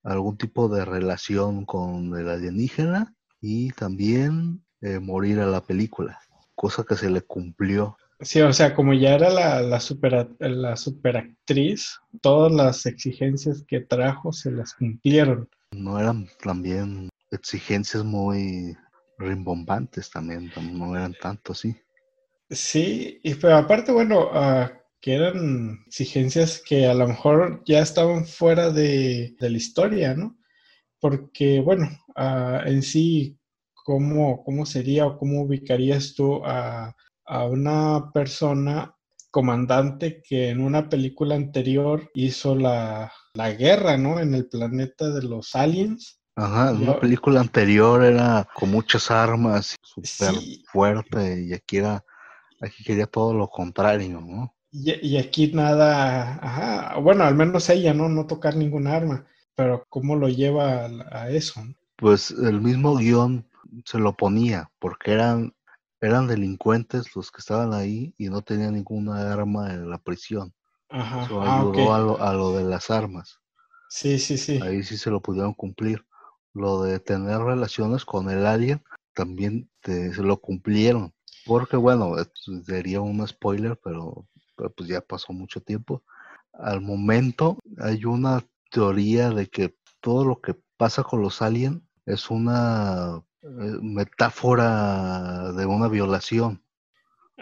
algún tipo de relación con el alienígena y también eh, morir a la película, cosa que se le cumplió Sí, o sea, como ya era la, la, super, la superactriz, todas las exigencias que trajo se las cumplieron. No eran también exigencias muy rimbombantes también, no eran tanto así. Sí, y pero aparte, bueno, uh, que eran exigencias que a lo mejor ya estaban fuera de, de la historia, ¿no? Porque, bueno, uh, en sí, ¿cómo, ¿cómo sería o cómo ubicarías tú a a una persona comandante que en una película anterior hizo la, guerra, ¿no? En el planeta de los aliens. Ajá, en una película anterior era con muchas armas, súper fuerte, y aquí era, aquí quería todo lo contrario, ¿no? Y, aquí nada, ajá, bueno, al menos ella, ¿no? No tocar ningún arma, pero ¿cómo lo lleva a, a eso? Pues el mismo guion se lo ponía, porque eran eran delincuentes los que estaban ahí y no tenían ninguna arma en la prisión. Ajá. Eso ah, ayudó a, lo, de las armas. Sí, sí, sí. Ahí sí se lo pudieron cumplir. Lo de tener relaciones con el alien también se lo cumplieron. Porque bueno, sería un spoiler, pero, pero pues ya pasó mucho tiempo. Al momento hay una teoría de que todo lo que pasa con los aliens es una eh, metáfora de una violación.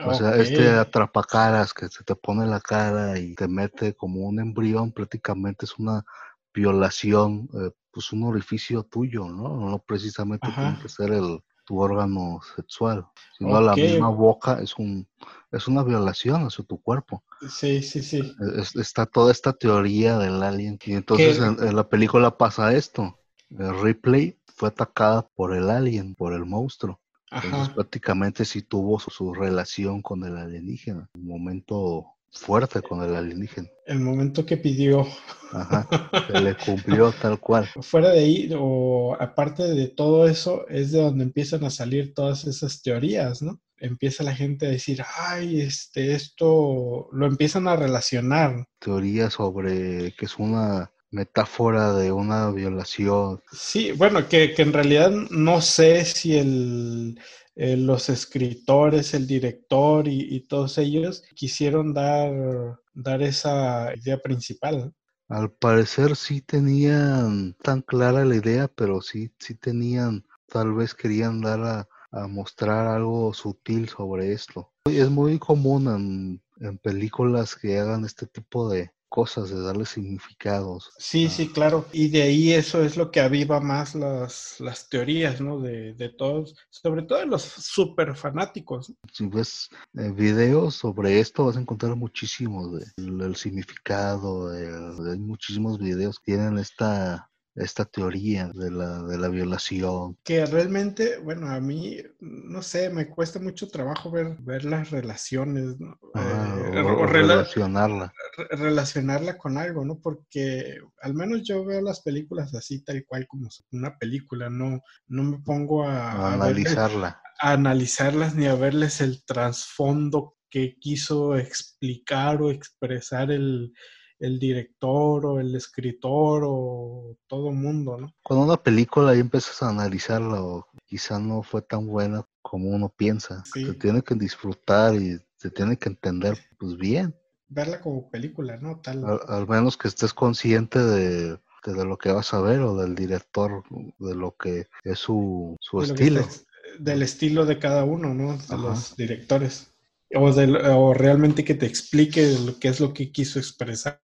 O sea, este atrapacaras que se te pone la cara y te mete como un embrión, prácticamente es una violación, eh, pues un orificio tuyo, ¿no? No precisamente tiene que ser el, tu órgano sexual, sino la misma boca es un es una violación hacia tu cuerpo. Sí, sí, sí. está toda esta teoría del alien y entonces en, la película pasa esto. El replay fue atacada por el alien, por el monstruo. Entonces prácticamente sí tuvo su, relación con el alienígena. Un momento fuerte con el alienígena. El momento que pidió. Ajá, se le cumplió tal cual. Fuera de ahí, o aparte de todo eso, es de donde empiezan a salir todas esas teorías, ¿no? Empieza la gente a decir, ay, este, esto, lo empiezan a relacionar. Teorías sobre que es una metáfora de una violación. Sí, bueno, que, en realidad no sé si el, los escritores, el director y, todos ellos quisieron dar, dar esa idea principal. Al parecer sí tenían tan clara la idea, pero sí, sí tenían, tal vez querían dar a, a mostrar algo sutil sobre esto. Es muy común en, en películas que hagan este tipo de, cosas, de darle significados. Sí, sí, claro. Y de ahí eso es lo que aviva más las, las teorías, ¿no? De, de todos, sobre todo de los super fanáticos. Si ves eh, videos sobre esto, vas a encontrar muchísimos del el significado, hay muchísimos videos que tienen esta, esta teoría de la, de la violación. Que realmente, bueno, a mí, no sé, me cuesta mucho trabajo ver, ver las relaciones, ¿no? Ah, Eh, o- o o rela- relacionarla. re- relacionarla con algo, ¿no? Porque al menos yo veo las películas así, tal cual como una película, no, no me pongo a, a a verle- analizarla. a analizarlas ni a verles el trasfondo que quiso explicar o expresar el, el director o el escritor o todo mundo, ¿no? Cuando una película y empiezas a analizarla, o quizá no fue tan buena como uno piensa, Sí. se tiene que disfrutar y se tiene que entender pues bien. Verla como película, ¿no? Tal. Al, al menos que estés consciente de, de, lo que vas a ver o del director, de lo que es su, su estilo. del estilo de cada uno, ¿no? De Ajá. los directores. O, realmente que te explique lo- qué es lo que quiso expresar.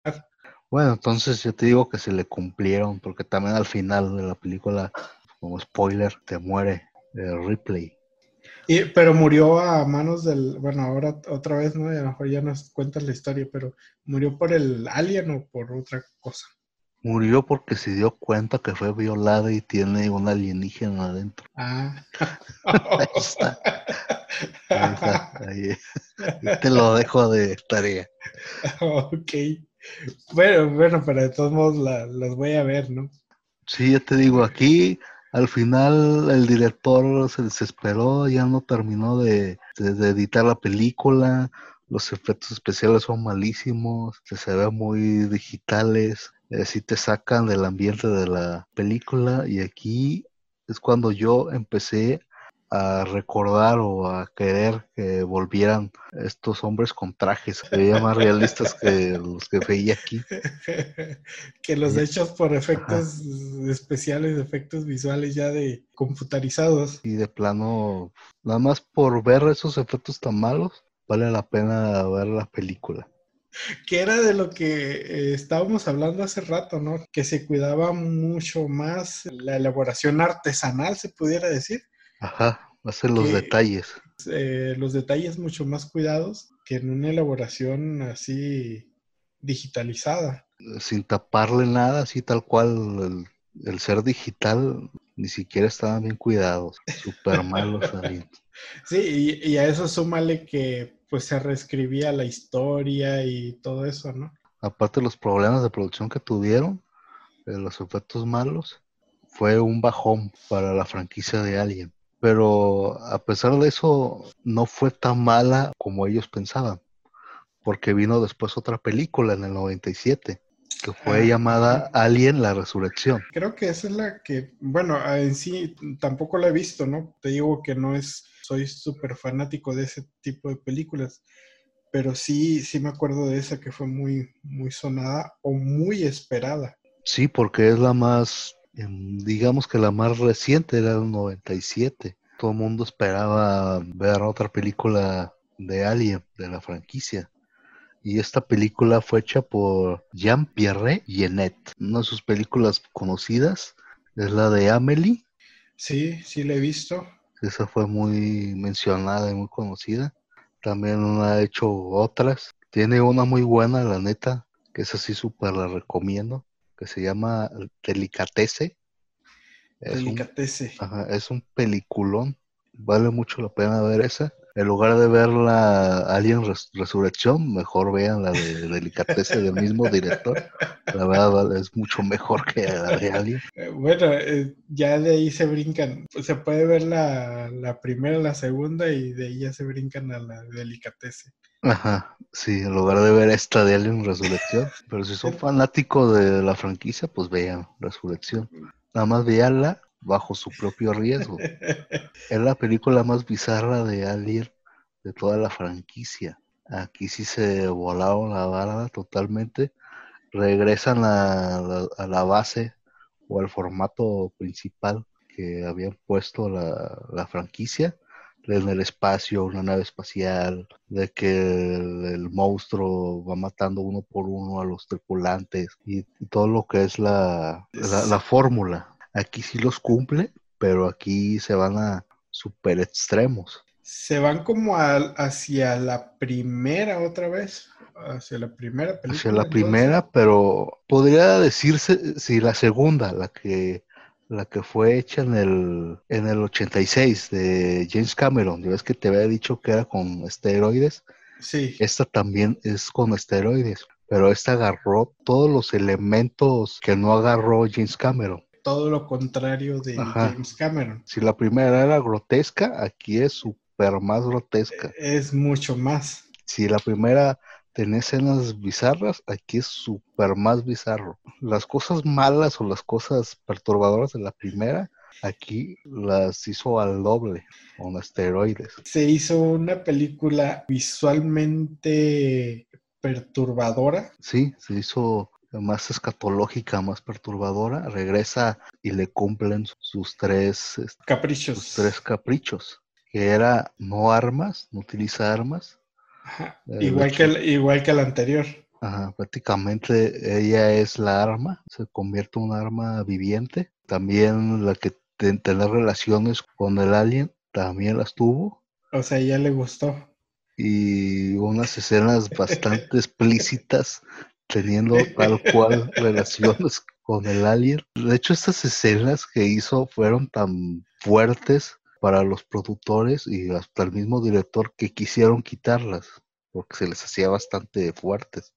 Bueno, entonces yo te digo que se le cumplieron, porque también al final de la película, como spoiler, te muere eh, Ripley. Y, pero murió a manos del, bueno, ahora otra vez, ¿no? Y a lo mejor ya nos cuentas la historia, pero murió por el alien o por otra cosa. Murió porque se dio cuenta que fue violada y tiene un alienígena adentro. Ah. Ahí está. Ahí está, ahí. Ahí te lo dejo de tarea. ok. Bueno, bueno, pero de todos modos la- las voy a ver, ¿no? Sí, ya te digo, aquí al final el director se desesperó, ya no terminó de, de- de editar la película, los efectos especiales son malísimos, se, se ven muy digitales, eh, sí te sacan del ambiente de la película y aquí es cuando yo empecé a recordar o a querer que volvieran estos hombres con trajes, se veían más realistas que los que veía aquí. que los hechos por efectos especiales, efectos visuales ya de computarizados. Y de plano, nada más por ver esos efectos tan malos, vale la pena ver la película. Que era de lo que eh, estábamos hablando hace rato, ¿no? Que se cuidaba mucho más la elaboración artesanal, se pudiera decir. Ajá, hacen los Que- detalles. Eh, los detalles mucho más cuidados que en una elaboración así digitalizada. Sin taparle nada, así tal cual el, el ser digital, ni siquiera estaban bien cuidados. Súper malos. Sí, y, y a eso súmale que pues se reescribía la historia y todo eso, ¿no? Aparte de los problemas de producción que tuvieron, de los efectos malos, fue un bajón para la franquicia de Alien. Pero a pesar de eso, no fue tan mala como ellos pensaban, porque vino después otra película en el 97, que fue Ah, llamada Alien la Resurrección. Creo que esa es la que, bueno, en sí tampoco la he visto, ¿no? Te digo que no es, soy súper fanático de ese tipo de películas, pero sí, sí me acuerdo de esa que fue muy, muy sonada o muy esperada. Sí, porque es la más, em, digamos que la más reciente, era el 97. Todo el mundo esperaba ver otra película de Alien, de la franquicia. Y esta película fue hecha por Jean-Pierre Jeunet. Una de sus películas conocidas es la de Amelie. Sí, sí la he visto. Esa fue muy mencionada y muy conocida. También ha hecho otras. Tiene una muy buena, la neta, que esa sí súper la recomiendo, que se llama Delicatese. Es un, Delicatese. ajá, es un peliculón. Vale mucho la pena ver esa. En lugar de ver la Alien Res- Resurrección, mejor vean la de Delicatese del mismo director. La verdad es mucho mejor que la de Alien. Eh, Bueno, eh, ya de ahí se brincan. Se puede ver la, la primera, la segunda y de ahí ya se brincan a la delicatese. Ajá, sí, en lugar de ver esta de Alien Resurrección. Pero si son fanáticos de la franquicia, pues vean Resurrección. Nada más veanla bajo su propio riesgo. Es la película más bizarra de Alien de toda la franquicia. Aquí sí se volaron la barda totalmente. Regresan a la, a la base o al formato principal que habían puesto la, la franquicia. en el espacio, una nave espacial, de que el, monstruo va matando uno por uno a los tripulantes y, todo lo que es la, la, fórmula. Aquí sí los cumple, pero aquí se van a super extremos. Se van como hacia la primera otra vez, hacia la primera película. Hacia la primera, pero podría decirse si la segunda, la que la que fue hecha en el, en el 86 de James Cameron. Yo ves que te había dicho que era con esteroides. Sí. Esta también es con esteroides, pero esta agarró todos los elementos que no agarró James Cameron. Todo lo contrario de James Cameron. Si la primera era grotesca, aquí es súper más grotesca. Es mucho más. Si la primera tenía escenas bizarras, aquí es súper más bizarro. Las cosas malas o las cosas perturbadoras de la primera, aquí las hizo al doble, con esteroides. Se hizo una película visualmente perturbadora. Sí, se hizo más escatológica, más perturbadora. Regresa y le cumplen sus tres este, caprichos. Sus tres caprichos, que era no armas, no utiliza armas Igual, que el, igual que la anterior. Ajá, prácticamente ella es la arma, se convierte en un arma viviente. También la que tener relaciones con el alien, también las tuvo. O sea, ella le gustó. Y unas escenas bastante explícitas teniendo tal cual relaciones con el alien. De hecho, estas escenas que hizo fueron tan fuertes para los productores y hasta el mismo director que quisieron quitarlas porque se les hacía bastante fuertes.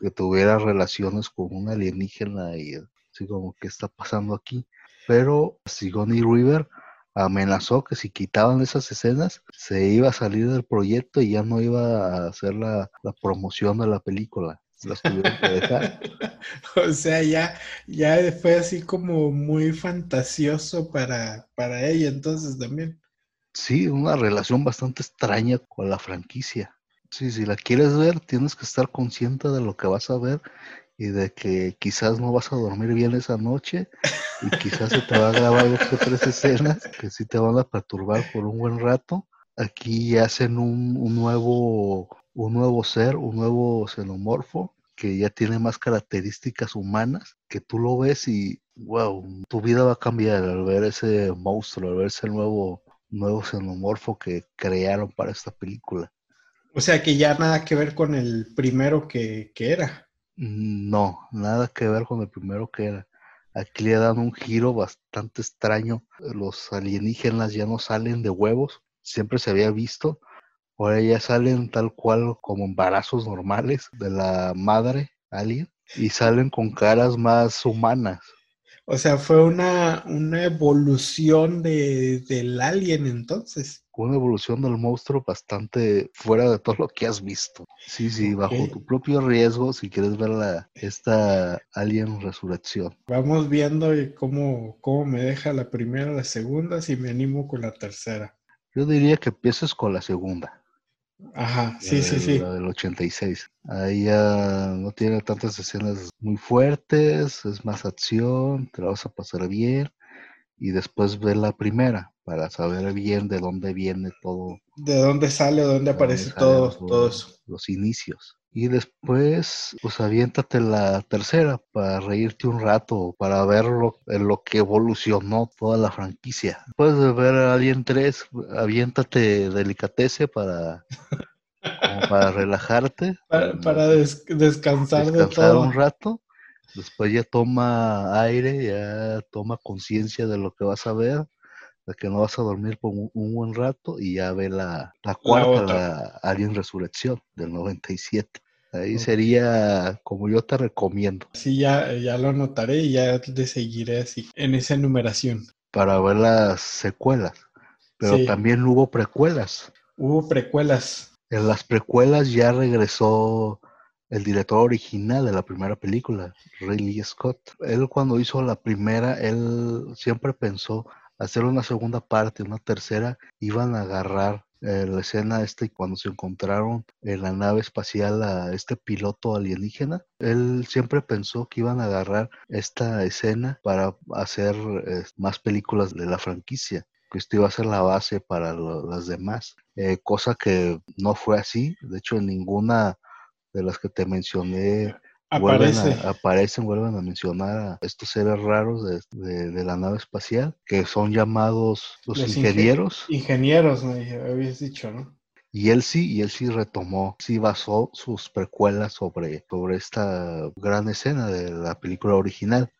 Que tuviera relaciones con un alienígena y así como, ¿qué está pasando aquí? Pero Sigourney River amenazó que si quitaban esas escenas se iba a salir del proyecto y ya no iba a hacer la, la promoción de la película. Las tuvieron que dejar. o sea, ya, ya fue así como muy fantasioso para, para ella entonces también. Sí, una relación bastante extraña con la franquicia. Sí, si la quieres ver, tienes que estar consciente de lo que vas a ver y de que quizás no vas a dormir bien esa noche y quizás se te va a grabar dos o tres escenas que sí te van a perturbar por un buen rato. Aquí hacen un, un nuevo un nuevo ser, un nuevo xenomorfo que ya tiene más características humanas, que tú lo ves y, wow, tu vida va a cambiar al ver ese monstruo, al ver ese nuevo, nuevo xenomorfo que crearon para esta película. O sea que ya nada que ver con el primero que, que era. No, nada que ver con el primero que era. Aquí le dan un giro bastante extraño. Los alienígenas ya no salen de huevos, siempre se había visto, Ahora ya salen tal cual como embarazos normales de la madre alien y salen con caras más humanas. O sea, fue una, una evolución de, del alien entonces. Una evolución del monstruo bastante fuera de todo lo que has visto. Sí, sí, bajo tu propio riesgo si quieres ver la, esta alien resurrección. Vamos viendo cómo, cómo me deja la primera, la segunda, si me animo con la tercera. Yo diría que empieces con la segunda. Ajá, sí, sí, sí. La del 86. Ahí ya no tiene tantas escenas muy fuertes, es más acción, te la vas a pasar bien. Y después ve la primera para saber bien de dónde viene todo. De dónde sale, de dónde aparece todo, todo eso. Los inicios. Y después, pues aviéntate la tercera para reírte un rato, para ver lo, en lo que evolucionó toda la franquicia. Puedes ver a Alien 3, aviéntate delicatece para, para relajarte. Para, descansar, de todo. un rato. Después ya toma aire, ya toma conciencia de lo que vas a ver de que no vas a dormir por un, buen rato y ya ve la, la cuarta, la, Alien Resurrección del 97. Ahí sería como yo te recomiendo. Sí, ya, ya lo anotaré y ya te seguiré así, en esa numeración. Para ver las secuelas. Pero también hubo precuelas. Hubo precuelas. En las precuelas ya regresó el director original de la primera película, Ridley Scott. Él cuando hizo la primera, él siempre pensó hacer una segunda parte, una tercera, iban a agarrar eh, la escena esta y cuando se encontraron en la nave espacial a este piloto alienígena, él siempre pensó que iban a agarrar esta escena para hacer eh, más películas de la franquicia. que esto iba a ser la base para las demás, eh, cosa que no fue así. De hecho, en ninguna de las que te mencioné Vuelven aparecen, vuelven a mencionar a estos seres raros de, la nave espacial, que son llamados los, ingenieros. ingenieros, me habías dicho, ¿no? Y él sí, y él sí retomó, sí basó sus precuelas sobre, sobre esta gran escena de la película original.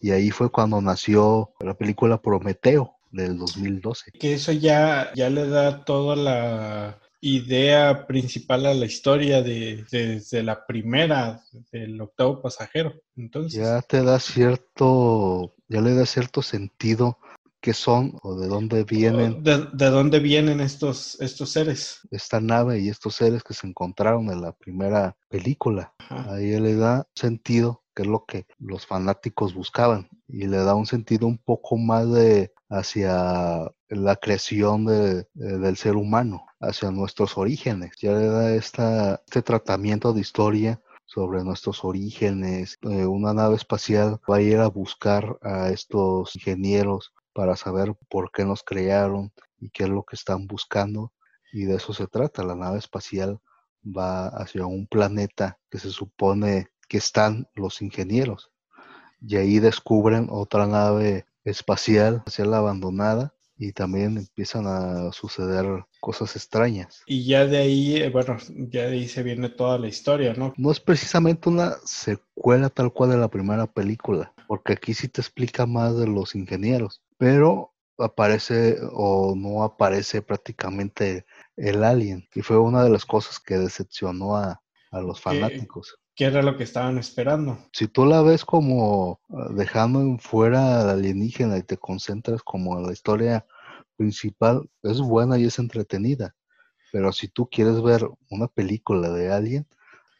Y ahí fue cuando nació la película Prometeo del 2012. Que eso ya, ya le da toda la idea principal a la historia de, desde la primera del octavo pasajero. Entonces. Ya te da cierto, ya le da cierto sentido qué son o de dónde vienen. De, dónde vienen estos, estos seres. Esta nave y estos seres que se encontraron en la primera película. Ahí le da sentido, que es lo que los fanáticos buscaban. Y le da un sentido un poco más de hacia la creación de, del ser humano, hacia nuestros orígenes. Ya le da esta, este tratamiento de historia sobre nuestros orígenes. Eh, una nave espacial va a ir a buscar a estos ingenieros para saber por qué nos crearon y qué es lo que están buscando. Y de eso se trata. La nave espacial va hacia un planeta que se supone que están los ingenieros. Y ahí descubren otra nave espacial, la abandonada, y también empiezan a suceder cosas extrañas. Y ya de ahí, eh, bueno, ya de ahí se viene toda la historia, ¿no? No es precisamente una secuela tal cual de la primera película, porque aquí sí te explica más de los ingenieros, pero aparece o no aparece prácticamente el alien, y fue una de las cosas que decepcionó a, a los fanáticos qué era lo que estaban esperando. Si tú la ves como ah, dejando fuera al alienígena y te concentras como en la historia principal, es buena y es entretenida. Pero si tú quieres ver una película de alguien,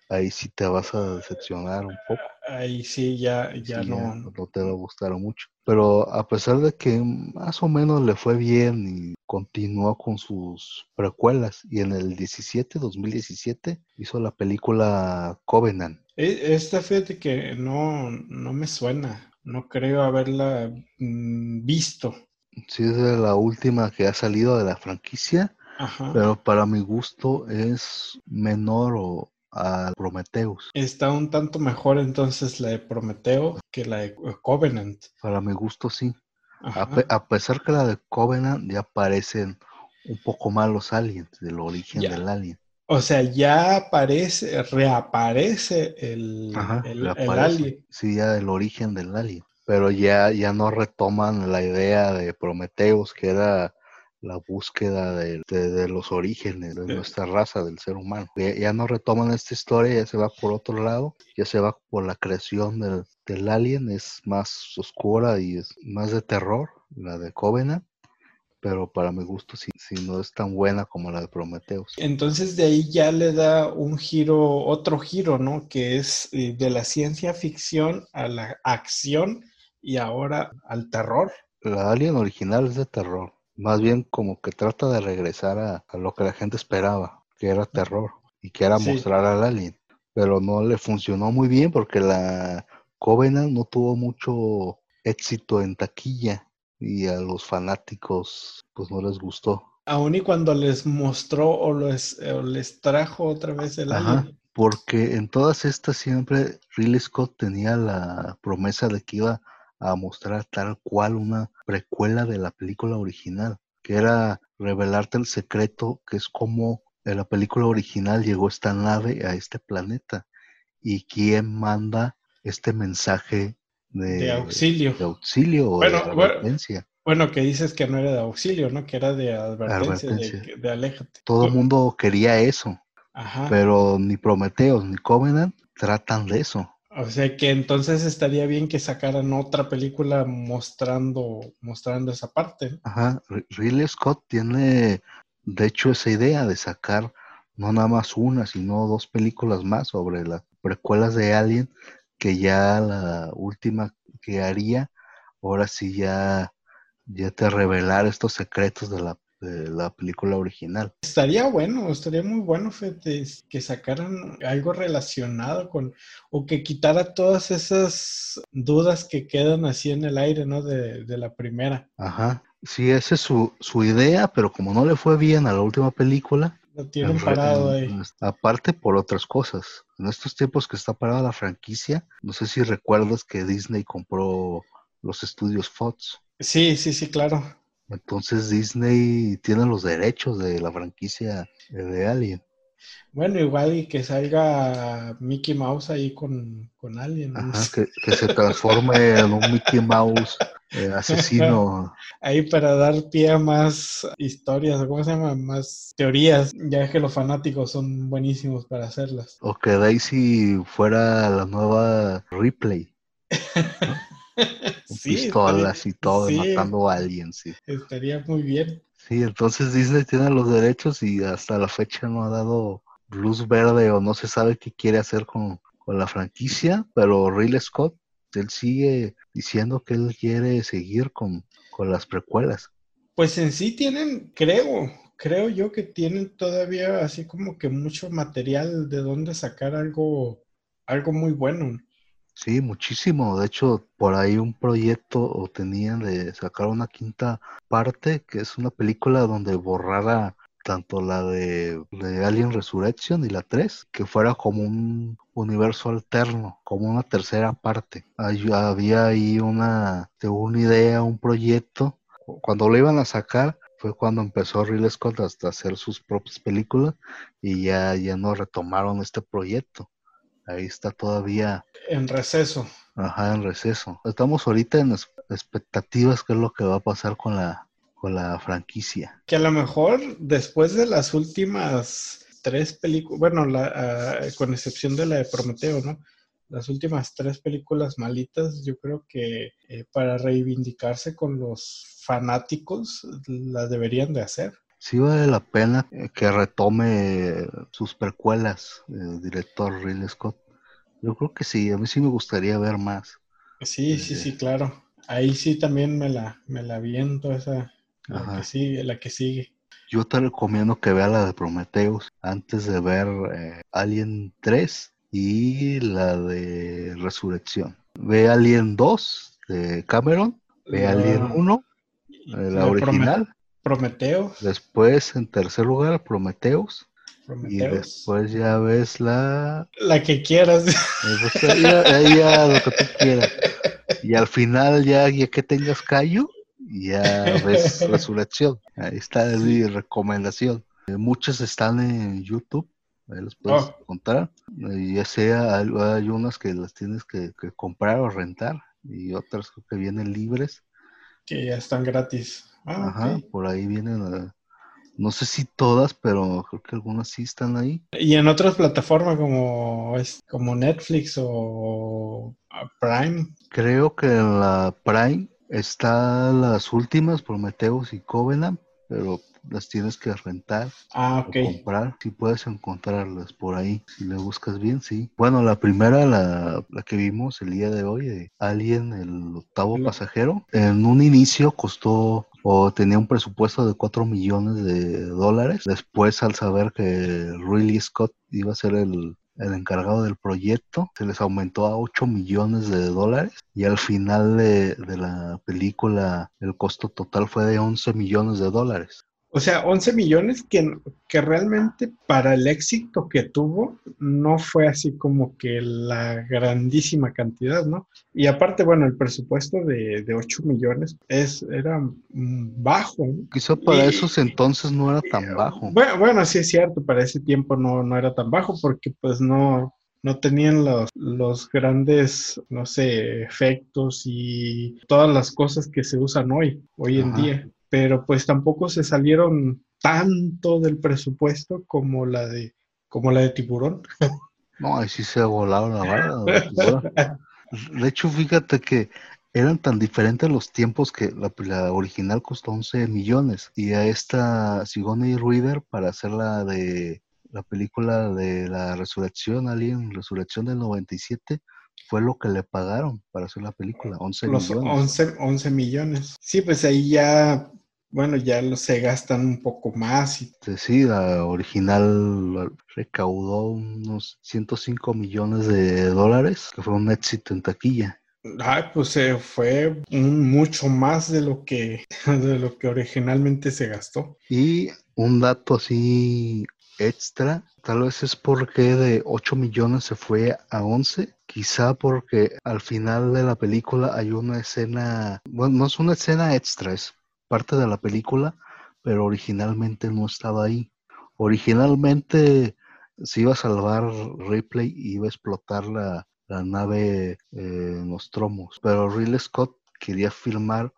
ahí sí te vas a decepcionar un poco. Ahí sí, ya, ya no. no te va a gustar mucho. Pero a pesar de que más o menos le fue bien y continuó con sus precuelas, y en el 17, 2017, hizo la película Covenant. E, esta fíjate que no, no me suena, no creo haberla mm, visto. Sí, es la última que ha salido de la franquicia, pero para mi gusto es menor o a Prometheus. Está un tanto mejor entonces la de Prometeo que la de Covenant. Para mi gusto sí. A, pesar que la de Covenant ya aparecen un poco más los aliens, del origen del alien. O sea, ya aparece, reaparece el, el, alien. Sí, ya el origen del alien. Pero ya, ya no retoman la idea de Prometheus, que era la búsqueda de, los orígenes de nuestra raza, del ser humano. Ya, no retoman esta historia, ya se va por otro lado, ya se va por la creación del, del alien, es más oscura y es más de terror, la de Covenant pero para mi gusto sí, no es tan buena como la de Prometheus. Entonces de ahí ya le da un giro, otro giro, ¿no? Que es eh, de la ciencia ficción a la acción y ahora al terror. La Alien original es de terror más bien como que trata de regresar a, lo que la gente esperaba, que era terror y que era mostrar al alien. Pero no le funcionó muy bien porque la Covenant no tuvo mucho éxito en taquilla y a los fanáticos pues no les gustó. Aún y cuando les mostró o les, les trajo otra vez el Ajá, Porque en todas estas siempre Ridley Scott tenía la promesa de que iba a mostrar tal cual una precuela de la película original, que era revelarte el secreto que es como en la película original llegó esta nave a este planeta y quién manda este mensaje de, auxilio. De auxilio o de advertencia. Bueno, que dices que no era de auxilio, ¿no? Que era de advertencia, De, de, aléjate. Todo el mundo quería eso. Pero ni Prometeos ni Covenant tratan de eso. O sea que entonces estaría bien que sacaran otra película mostrando, mostrando esa parte. Ajá, Ridley Scott tiene, de hecho, esa idea de sacar no nada más una, sino dos películas más sobre las precuelas de Alien, que ya la última que haría, ahora sí ya, ya te revelar estos secretos de la la película original. Estaría bueno, estaría muy bueno que sacaran algo relacionado con, o que quitara todas esas dudas que quedan así en el aire, ¿no? De, de la primera. Ajá. Sí, esa es su, su idea, pero como no le fue bien a la última película, Lo tienen parado ahí. aparte por otras cosas. En estos tiempos que está parada la franquicia, no sé si recuerdas que Disney compró los estudios Fox. Sí, sí, sí, claro. Entonces Disney tiene los derechos de la franquicia de Alien. Bueno, igual y que salga Mickey Mouse ahí con, con Alien. ¿no? Ajá, que, que se transforme en un Mickey Mouse eh, asesino. Ahí para dar pie a más historias, ¿cómo se llama? Más teorías, ya que los fanáticos son buenísimos para hacerlas. O que Daisy fuera la nueva Ripley. Sí, pistolas estaría- y todo, sí. matando a alguien, sí. Estaría muy bien. Sí, entonces Disney tiene los derechos y hasta la fecha no ha dado luz verde o no se sabe qué quiere hacer con, con la franquicia, pero Ridley Scott, él sigue diciendo que él quiere seguir con, con las precuelas. Pues en sí tienen, creo, creo yo que tienen todavía así como que mucho material de donde sacar algo, algo muy bueno. Sí, muchísimo. De hecho, por ahí un proyecto o tenían de sacar una quinta parte, que es una película donde borrara tanto la de, de Alien Resurrection y la 3, que fuera como un universo alterno, como una tercera parte. Había ahí una, una idea, un proyecto. Cuando lo iban a sacar fue cuando empezó Ridley Scott hasta hacer sus propias películas y ya, ya no retomaron este proyecto. Ahí está todavía En receso. Ajá, en receso. Estamos ahorita en expectativas qué es lo que va a pasar con la, con la franquicia. Que a lo mejor después de las últimas tres películas, bueno, la, ah, con excepción de la de Prometeo, ¿no? Las últimas tres películas malitas, yo creo que eh, para reivindicarse con los fanáticos, la deberían de hacer. Sí vale la pena eh, que retome sus precuelas, el director Ridley Scott. Yo creo que sí, a mí sí me gustaría ver más. Sí, sí, Eh. sí, claro. Ahí sí también me la, me la viento esa, la que sigue, la que sigue. Yo te recomiendo que veas la de Prometheus antes de ver eh, Alien 3 y la de Resurrección. Ve Alien 2 de Cameron, ve Alien 1, eh, la original. Prometeo, Después, en tercer lugar, Prometheus. Y Prometheus. después ya ves la... La que quieras. ahí ya, ahí ya lo que tú quieras. Y al final ya, ya que tengas callo, ya ves Resurrección. Ahí está es mi recomendación. Eh, muchas están en YouTube. Ahí las puedes Oh. encontrar. Eh, ya sea, hay, hay unas que las tienes que, que comprar o rentar. Y otras que vienen libres. que ya están gratis. Ah, Ajá, por ahí vienen... no sé si todas, pero creo que algunas sí están ahí. Y en otras plataformas como, es, como Netflix o Prime. Creo que en la Prime están las últimas, Prometheus y Covenant, pero las tienes que rentar Ah, o comprar. Si puedes encontrarlas por ahí, si le buscas bien, sí. Bueno, la primera, la, la que vimos el día de hoy, de Alien, el octavo pasajero, en un inicio costó o tenía un presupuesto de 4 millones de dólares. Después, al saber que Ridley Scott iba a ser el, el encargado del proyecto, se les aumentó a 8 millones de dólares y al final de, de la película el costo total fue de 11 millones de dólares. O sea, 11 millones que, que realmente para el éxito que tuvo no fue así como que la grandísima cantidad, ¿no? Y aparte, bueno, el presupuesto de, de 8 millones es, era bajo. Quizá para Y- esos entonces no era tan bajo. Bueno, bueno, sí es cierto, para ese tiempo no, no era tan bajo porque pues no, no tenían los, los grandes, no sé, efectos y todas las cosas que se usan hoy, hoy en día. Pero pues tampoco se salieron tanto del presupuesto como la de, como la de tiburón. No, ahí sí se volaron la barra. de hecho, fíjate que eran tan diferentes los tiempos que la, la original costó 11 millones y a esta Sigourney Reader para hacer la de la película de la resurrección, Alien Resurrección del 97, fue lo que le pagaron para hacer la película, 11 Los millones. 11, 11 millones. Sí, pues ahí ya, bueno, ya lo, se gastan un poco más y Sí, la original recaudó unos 105 millones de dólares, que fue un éxito en taquilla. Ay, pues eh, fue mucho más de lo que de lo que originalmente se gastó. Y un dato así extra, tal vez es porque de 8 millones se fue a 11, quizá porque al final de la película hay una escena, bueno, no es una escena extra, es parte de la película, pero originalmente no estaba ahí. Originalmente se iba a salvar Ripley y iba a explotar la, la nave eh, Nostromos, pero Ridley Scott quería filmar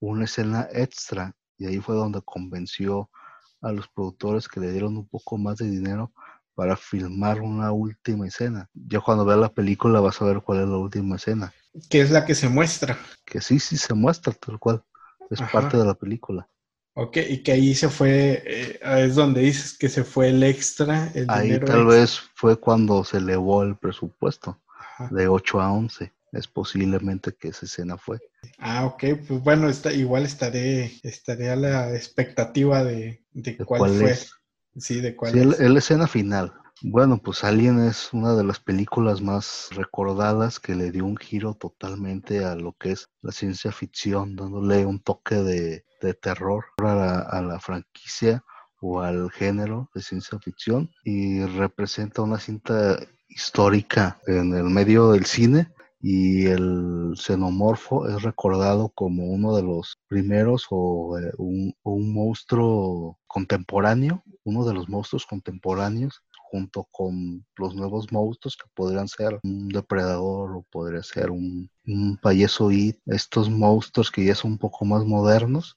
una escena extra y ahí fue donde convenció a los productores que le dieron un poco más de dinero para filmar una última escena. Ya cuando veas la película vas a ver cuál es la última escena. Que es la que se muestra. Que sí, sí se muestra tal cual. Es parte de la película. Ok, y que ahí se fue, eh, es donde dices que se fue el extra. El ahí tal vez fue cuando se elevó el presupuesto de 8 a 11. Es posiblemente que esa escena fue. Ah, ok, pues bueno, está, igual estaré, estaré a la expectativa de, de, cuál, fue. Sí, de cuál sí, es. la escena final. Bueno, pues Alien es una de las películas más recordadas que le dio un giro totalmente a lo que es la ciencia ficción, dándole un toque de, de terror a la, a la franquicia o al género de ciencia ficción y representa una cinta histórica en el medio del cine y el xenomorfo es recordado como uno de los primeros o eh, un, monstruo contemporáneo, uno de los monstruos contemporáneos junto con los nuevos monstruos que podrían ser un depredador o podría ser un, un payaso estos monstruos que ya son un poco más modernos,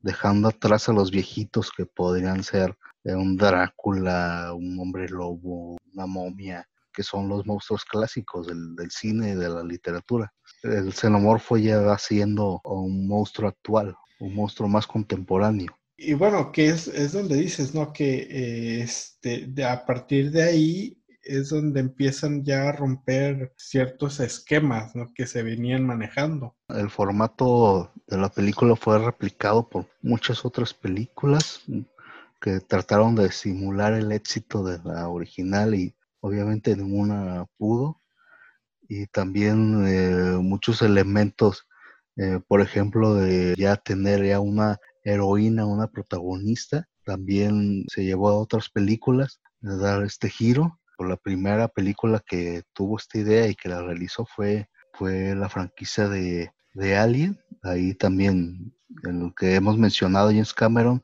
dejando atrás a los viejitos que podrían ser eh, un Drácula, un hombre lobo, una momia, que son los monstruos clásicos del, cine y de la literatura. El xenomorfo ya va siendo un monstruo actual, un monstruo más contemporáneo. Y bueno, que es, es donde dices, ¿no? Que eh, este, de, a partir de ahí es donde empiezan ya a romper ciertos esquemas ¿no? que se venían manejando. El formato de la película fue replicado por muchas otras películas que trataron de simular el éxito de la original y obviamente ninguna pudo. Y también eh, muchos elementos, eh, por ejemplo, de ya tener ya una heroína, una protagonista, también se llevó a otras películas de dar este giro. La primera película que tuvo esta idea y que la realizó fue, fue la franquicia de, de Alien. Ahí también, en lo que hemos mencionado, James Cameron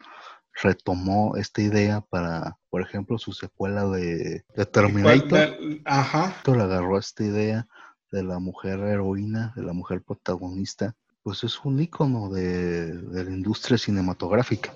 retomó esta idea para, por ejemplo, su secuela de, Terminator. Ajá. Le agarró esta idea de la mujer heroína, de la mujer protagonista. Pues es un icono de, la industria cinematográfica.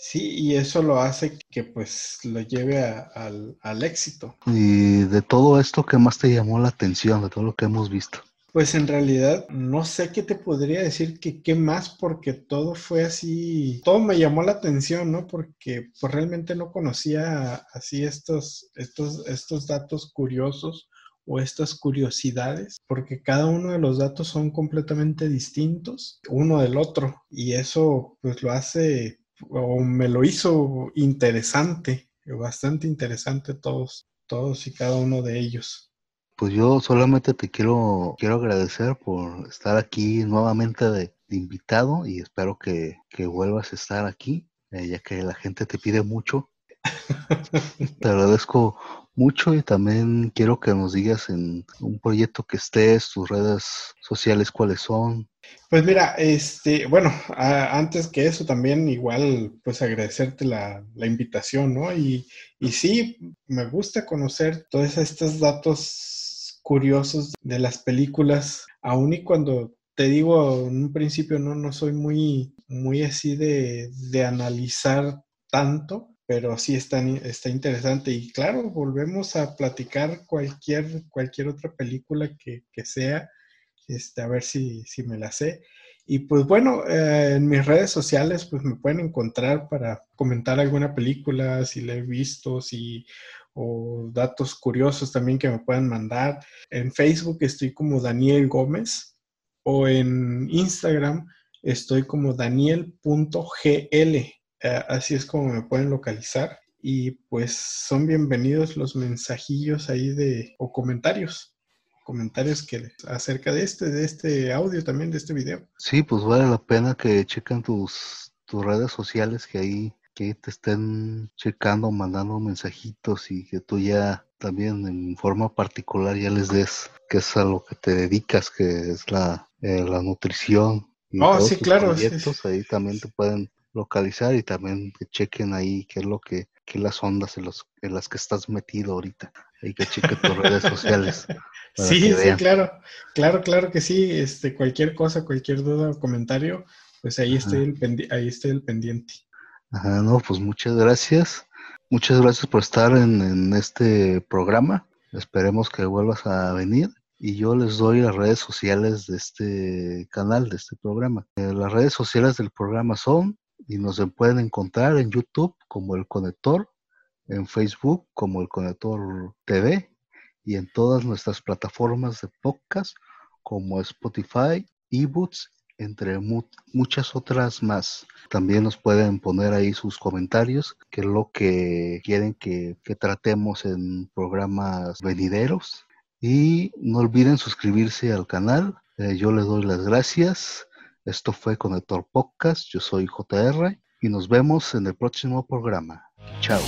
Sí, y eso lo hace que pues lo lleve al, al éxito. Y de todo esto, ¿qué más te llamó la atención de todo lo que hemos visto? Pues en realidad no sé qué te podría decir que qué más porque todo fue así, todo me llamó la atención, ¿no? Porque pues realmente no conocía así estos, estos, estos datos curiosos o estas curiosidades, porque cada uno de los datos son completamente distintos uno del otro y eso pues lo hace o me lo hizo interesante, bastante interesante todos, todos y cada uno de ellos. Pues yo solamente te quiero, quiero agradecer por estar aquí nuevamente de, invitado y espero que, vuelvas a estar aquí, eh, ya que la gente te pide mucho. te agradezco mucho y también quiero que nos digas en un proyecto que estés, tus redes sociales, cuáles son. Pues mira, este, bueno, antes que eso también igual, pues agradecerte la, la invitación, ¿no? Y, y sí, me gusta conocer todos estos datos curiosos de las películas, aun y cuando te digo en un principio no, no soy muy, muy así de, de analizar tanto, pero sí está, está interesante. Y claro, volvemos a platicar cualquier, cualquier otra película que, que sea, este, a ver si, si me la sé. Y pues bueno, eh, en mis redes sociales pues me pueden encontrar para comentar alguna película, si la he visto, si o datos curiosos también que me puedan mandar. En Facebook estoy como Daniel Gómez o en Instagram estoy como daniel.gl. Eh, así es como me pueden localizar y pues son bienvenidos los mensajillos ahí de o comentarios. comentarios que acerca de este, de este audio también, de este video. Sí, pues vale la pena que chequen tus, tus redes sociales, que ahí que te estén checando, mandando mensajitos y que tú ya también en forma particular ya les des que es a lo que te dedicas, que es la, eh, la nutrición. Y oh, sí, claro. Ahí también te pueden localizar y también que chequen ahí qué es lo que, qué las ondas en, los, en las que estás metido ahorita. Hay que chequen tus redes sociales. Sí, sí, claro, claro, claro que sí. Este, cualquier cosa, cualquier duda o comentario, pues ahí estoy el, ahí estoy el pendiente. Ajá, no, pues muchas gracias. Muchas gracias por estar en, este programa. Esperemos que vuelvas a venir. Y yo les doy las redes sociales de este canal, de este programa. Eh, las redes sociales del programa son, y nos pueden encontrar en YouTube como El Conector, en Facebook como El Conector TV y en todas nuestras plataformas de podcast como Spotify, eBooks entre muchas otras más. También nos pueden poner ahí sus comentarios, qué es lo que quieren que, tratemos en programas venideros. Y no olviden suscribirse al canal. Eh, yo les doy las gracias. Esto fue Conector Podcast. Yo soy JR y nos vemos en el próximo programa. Chao.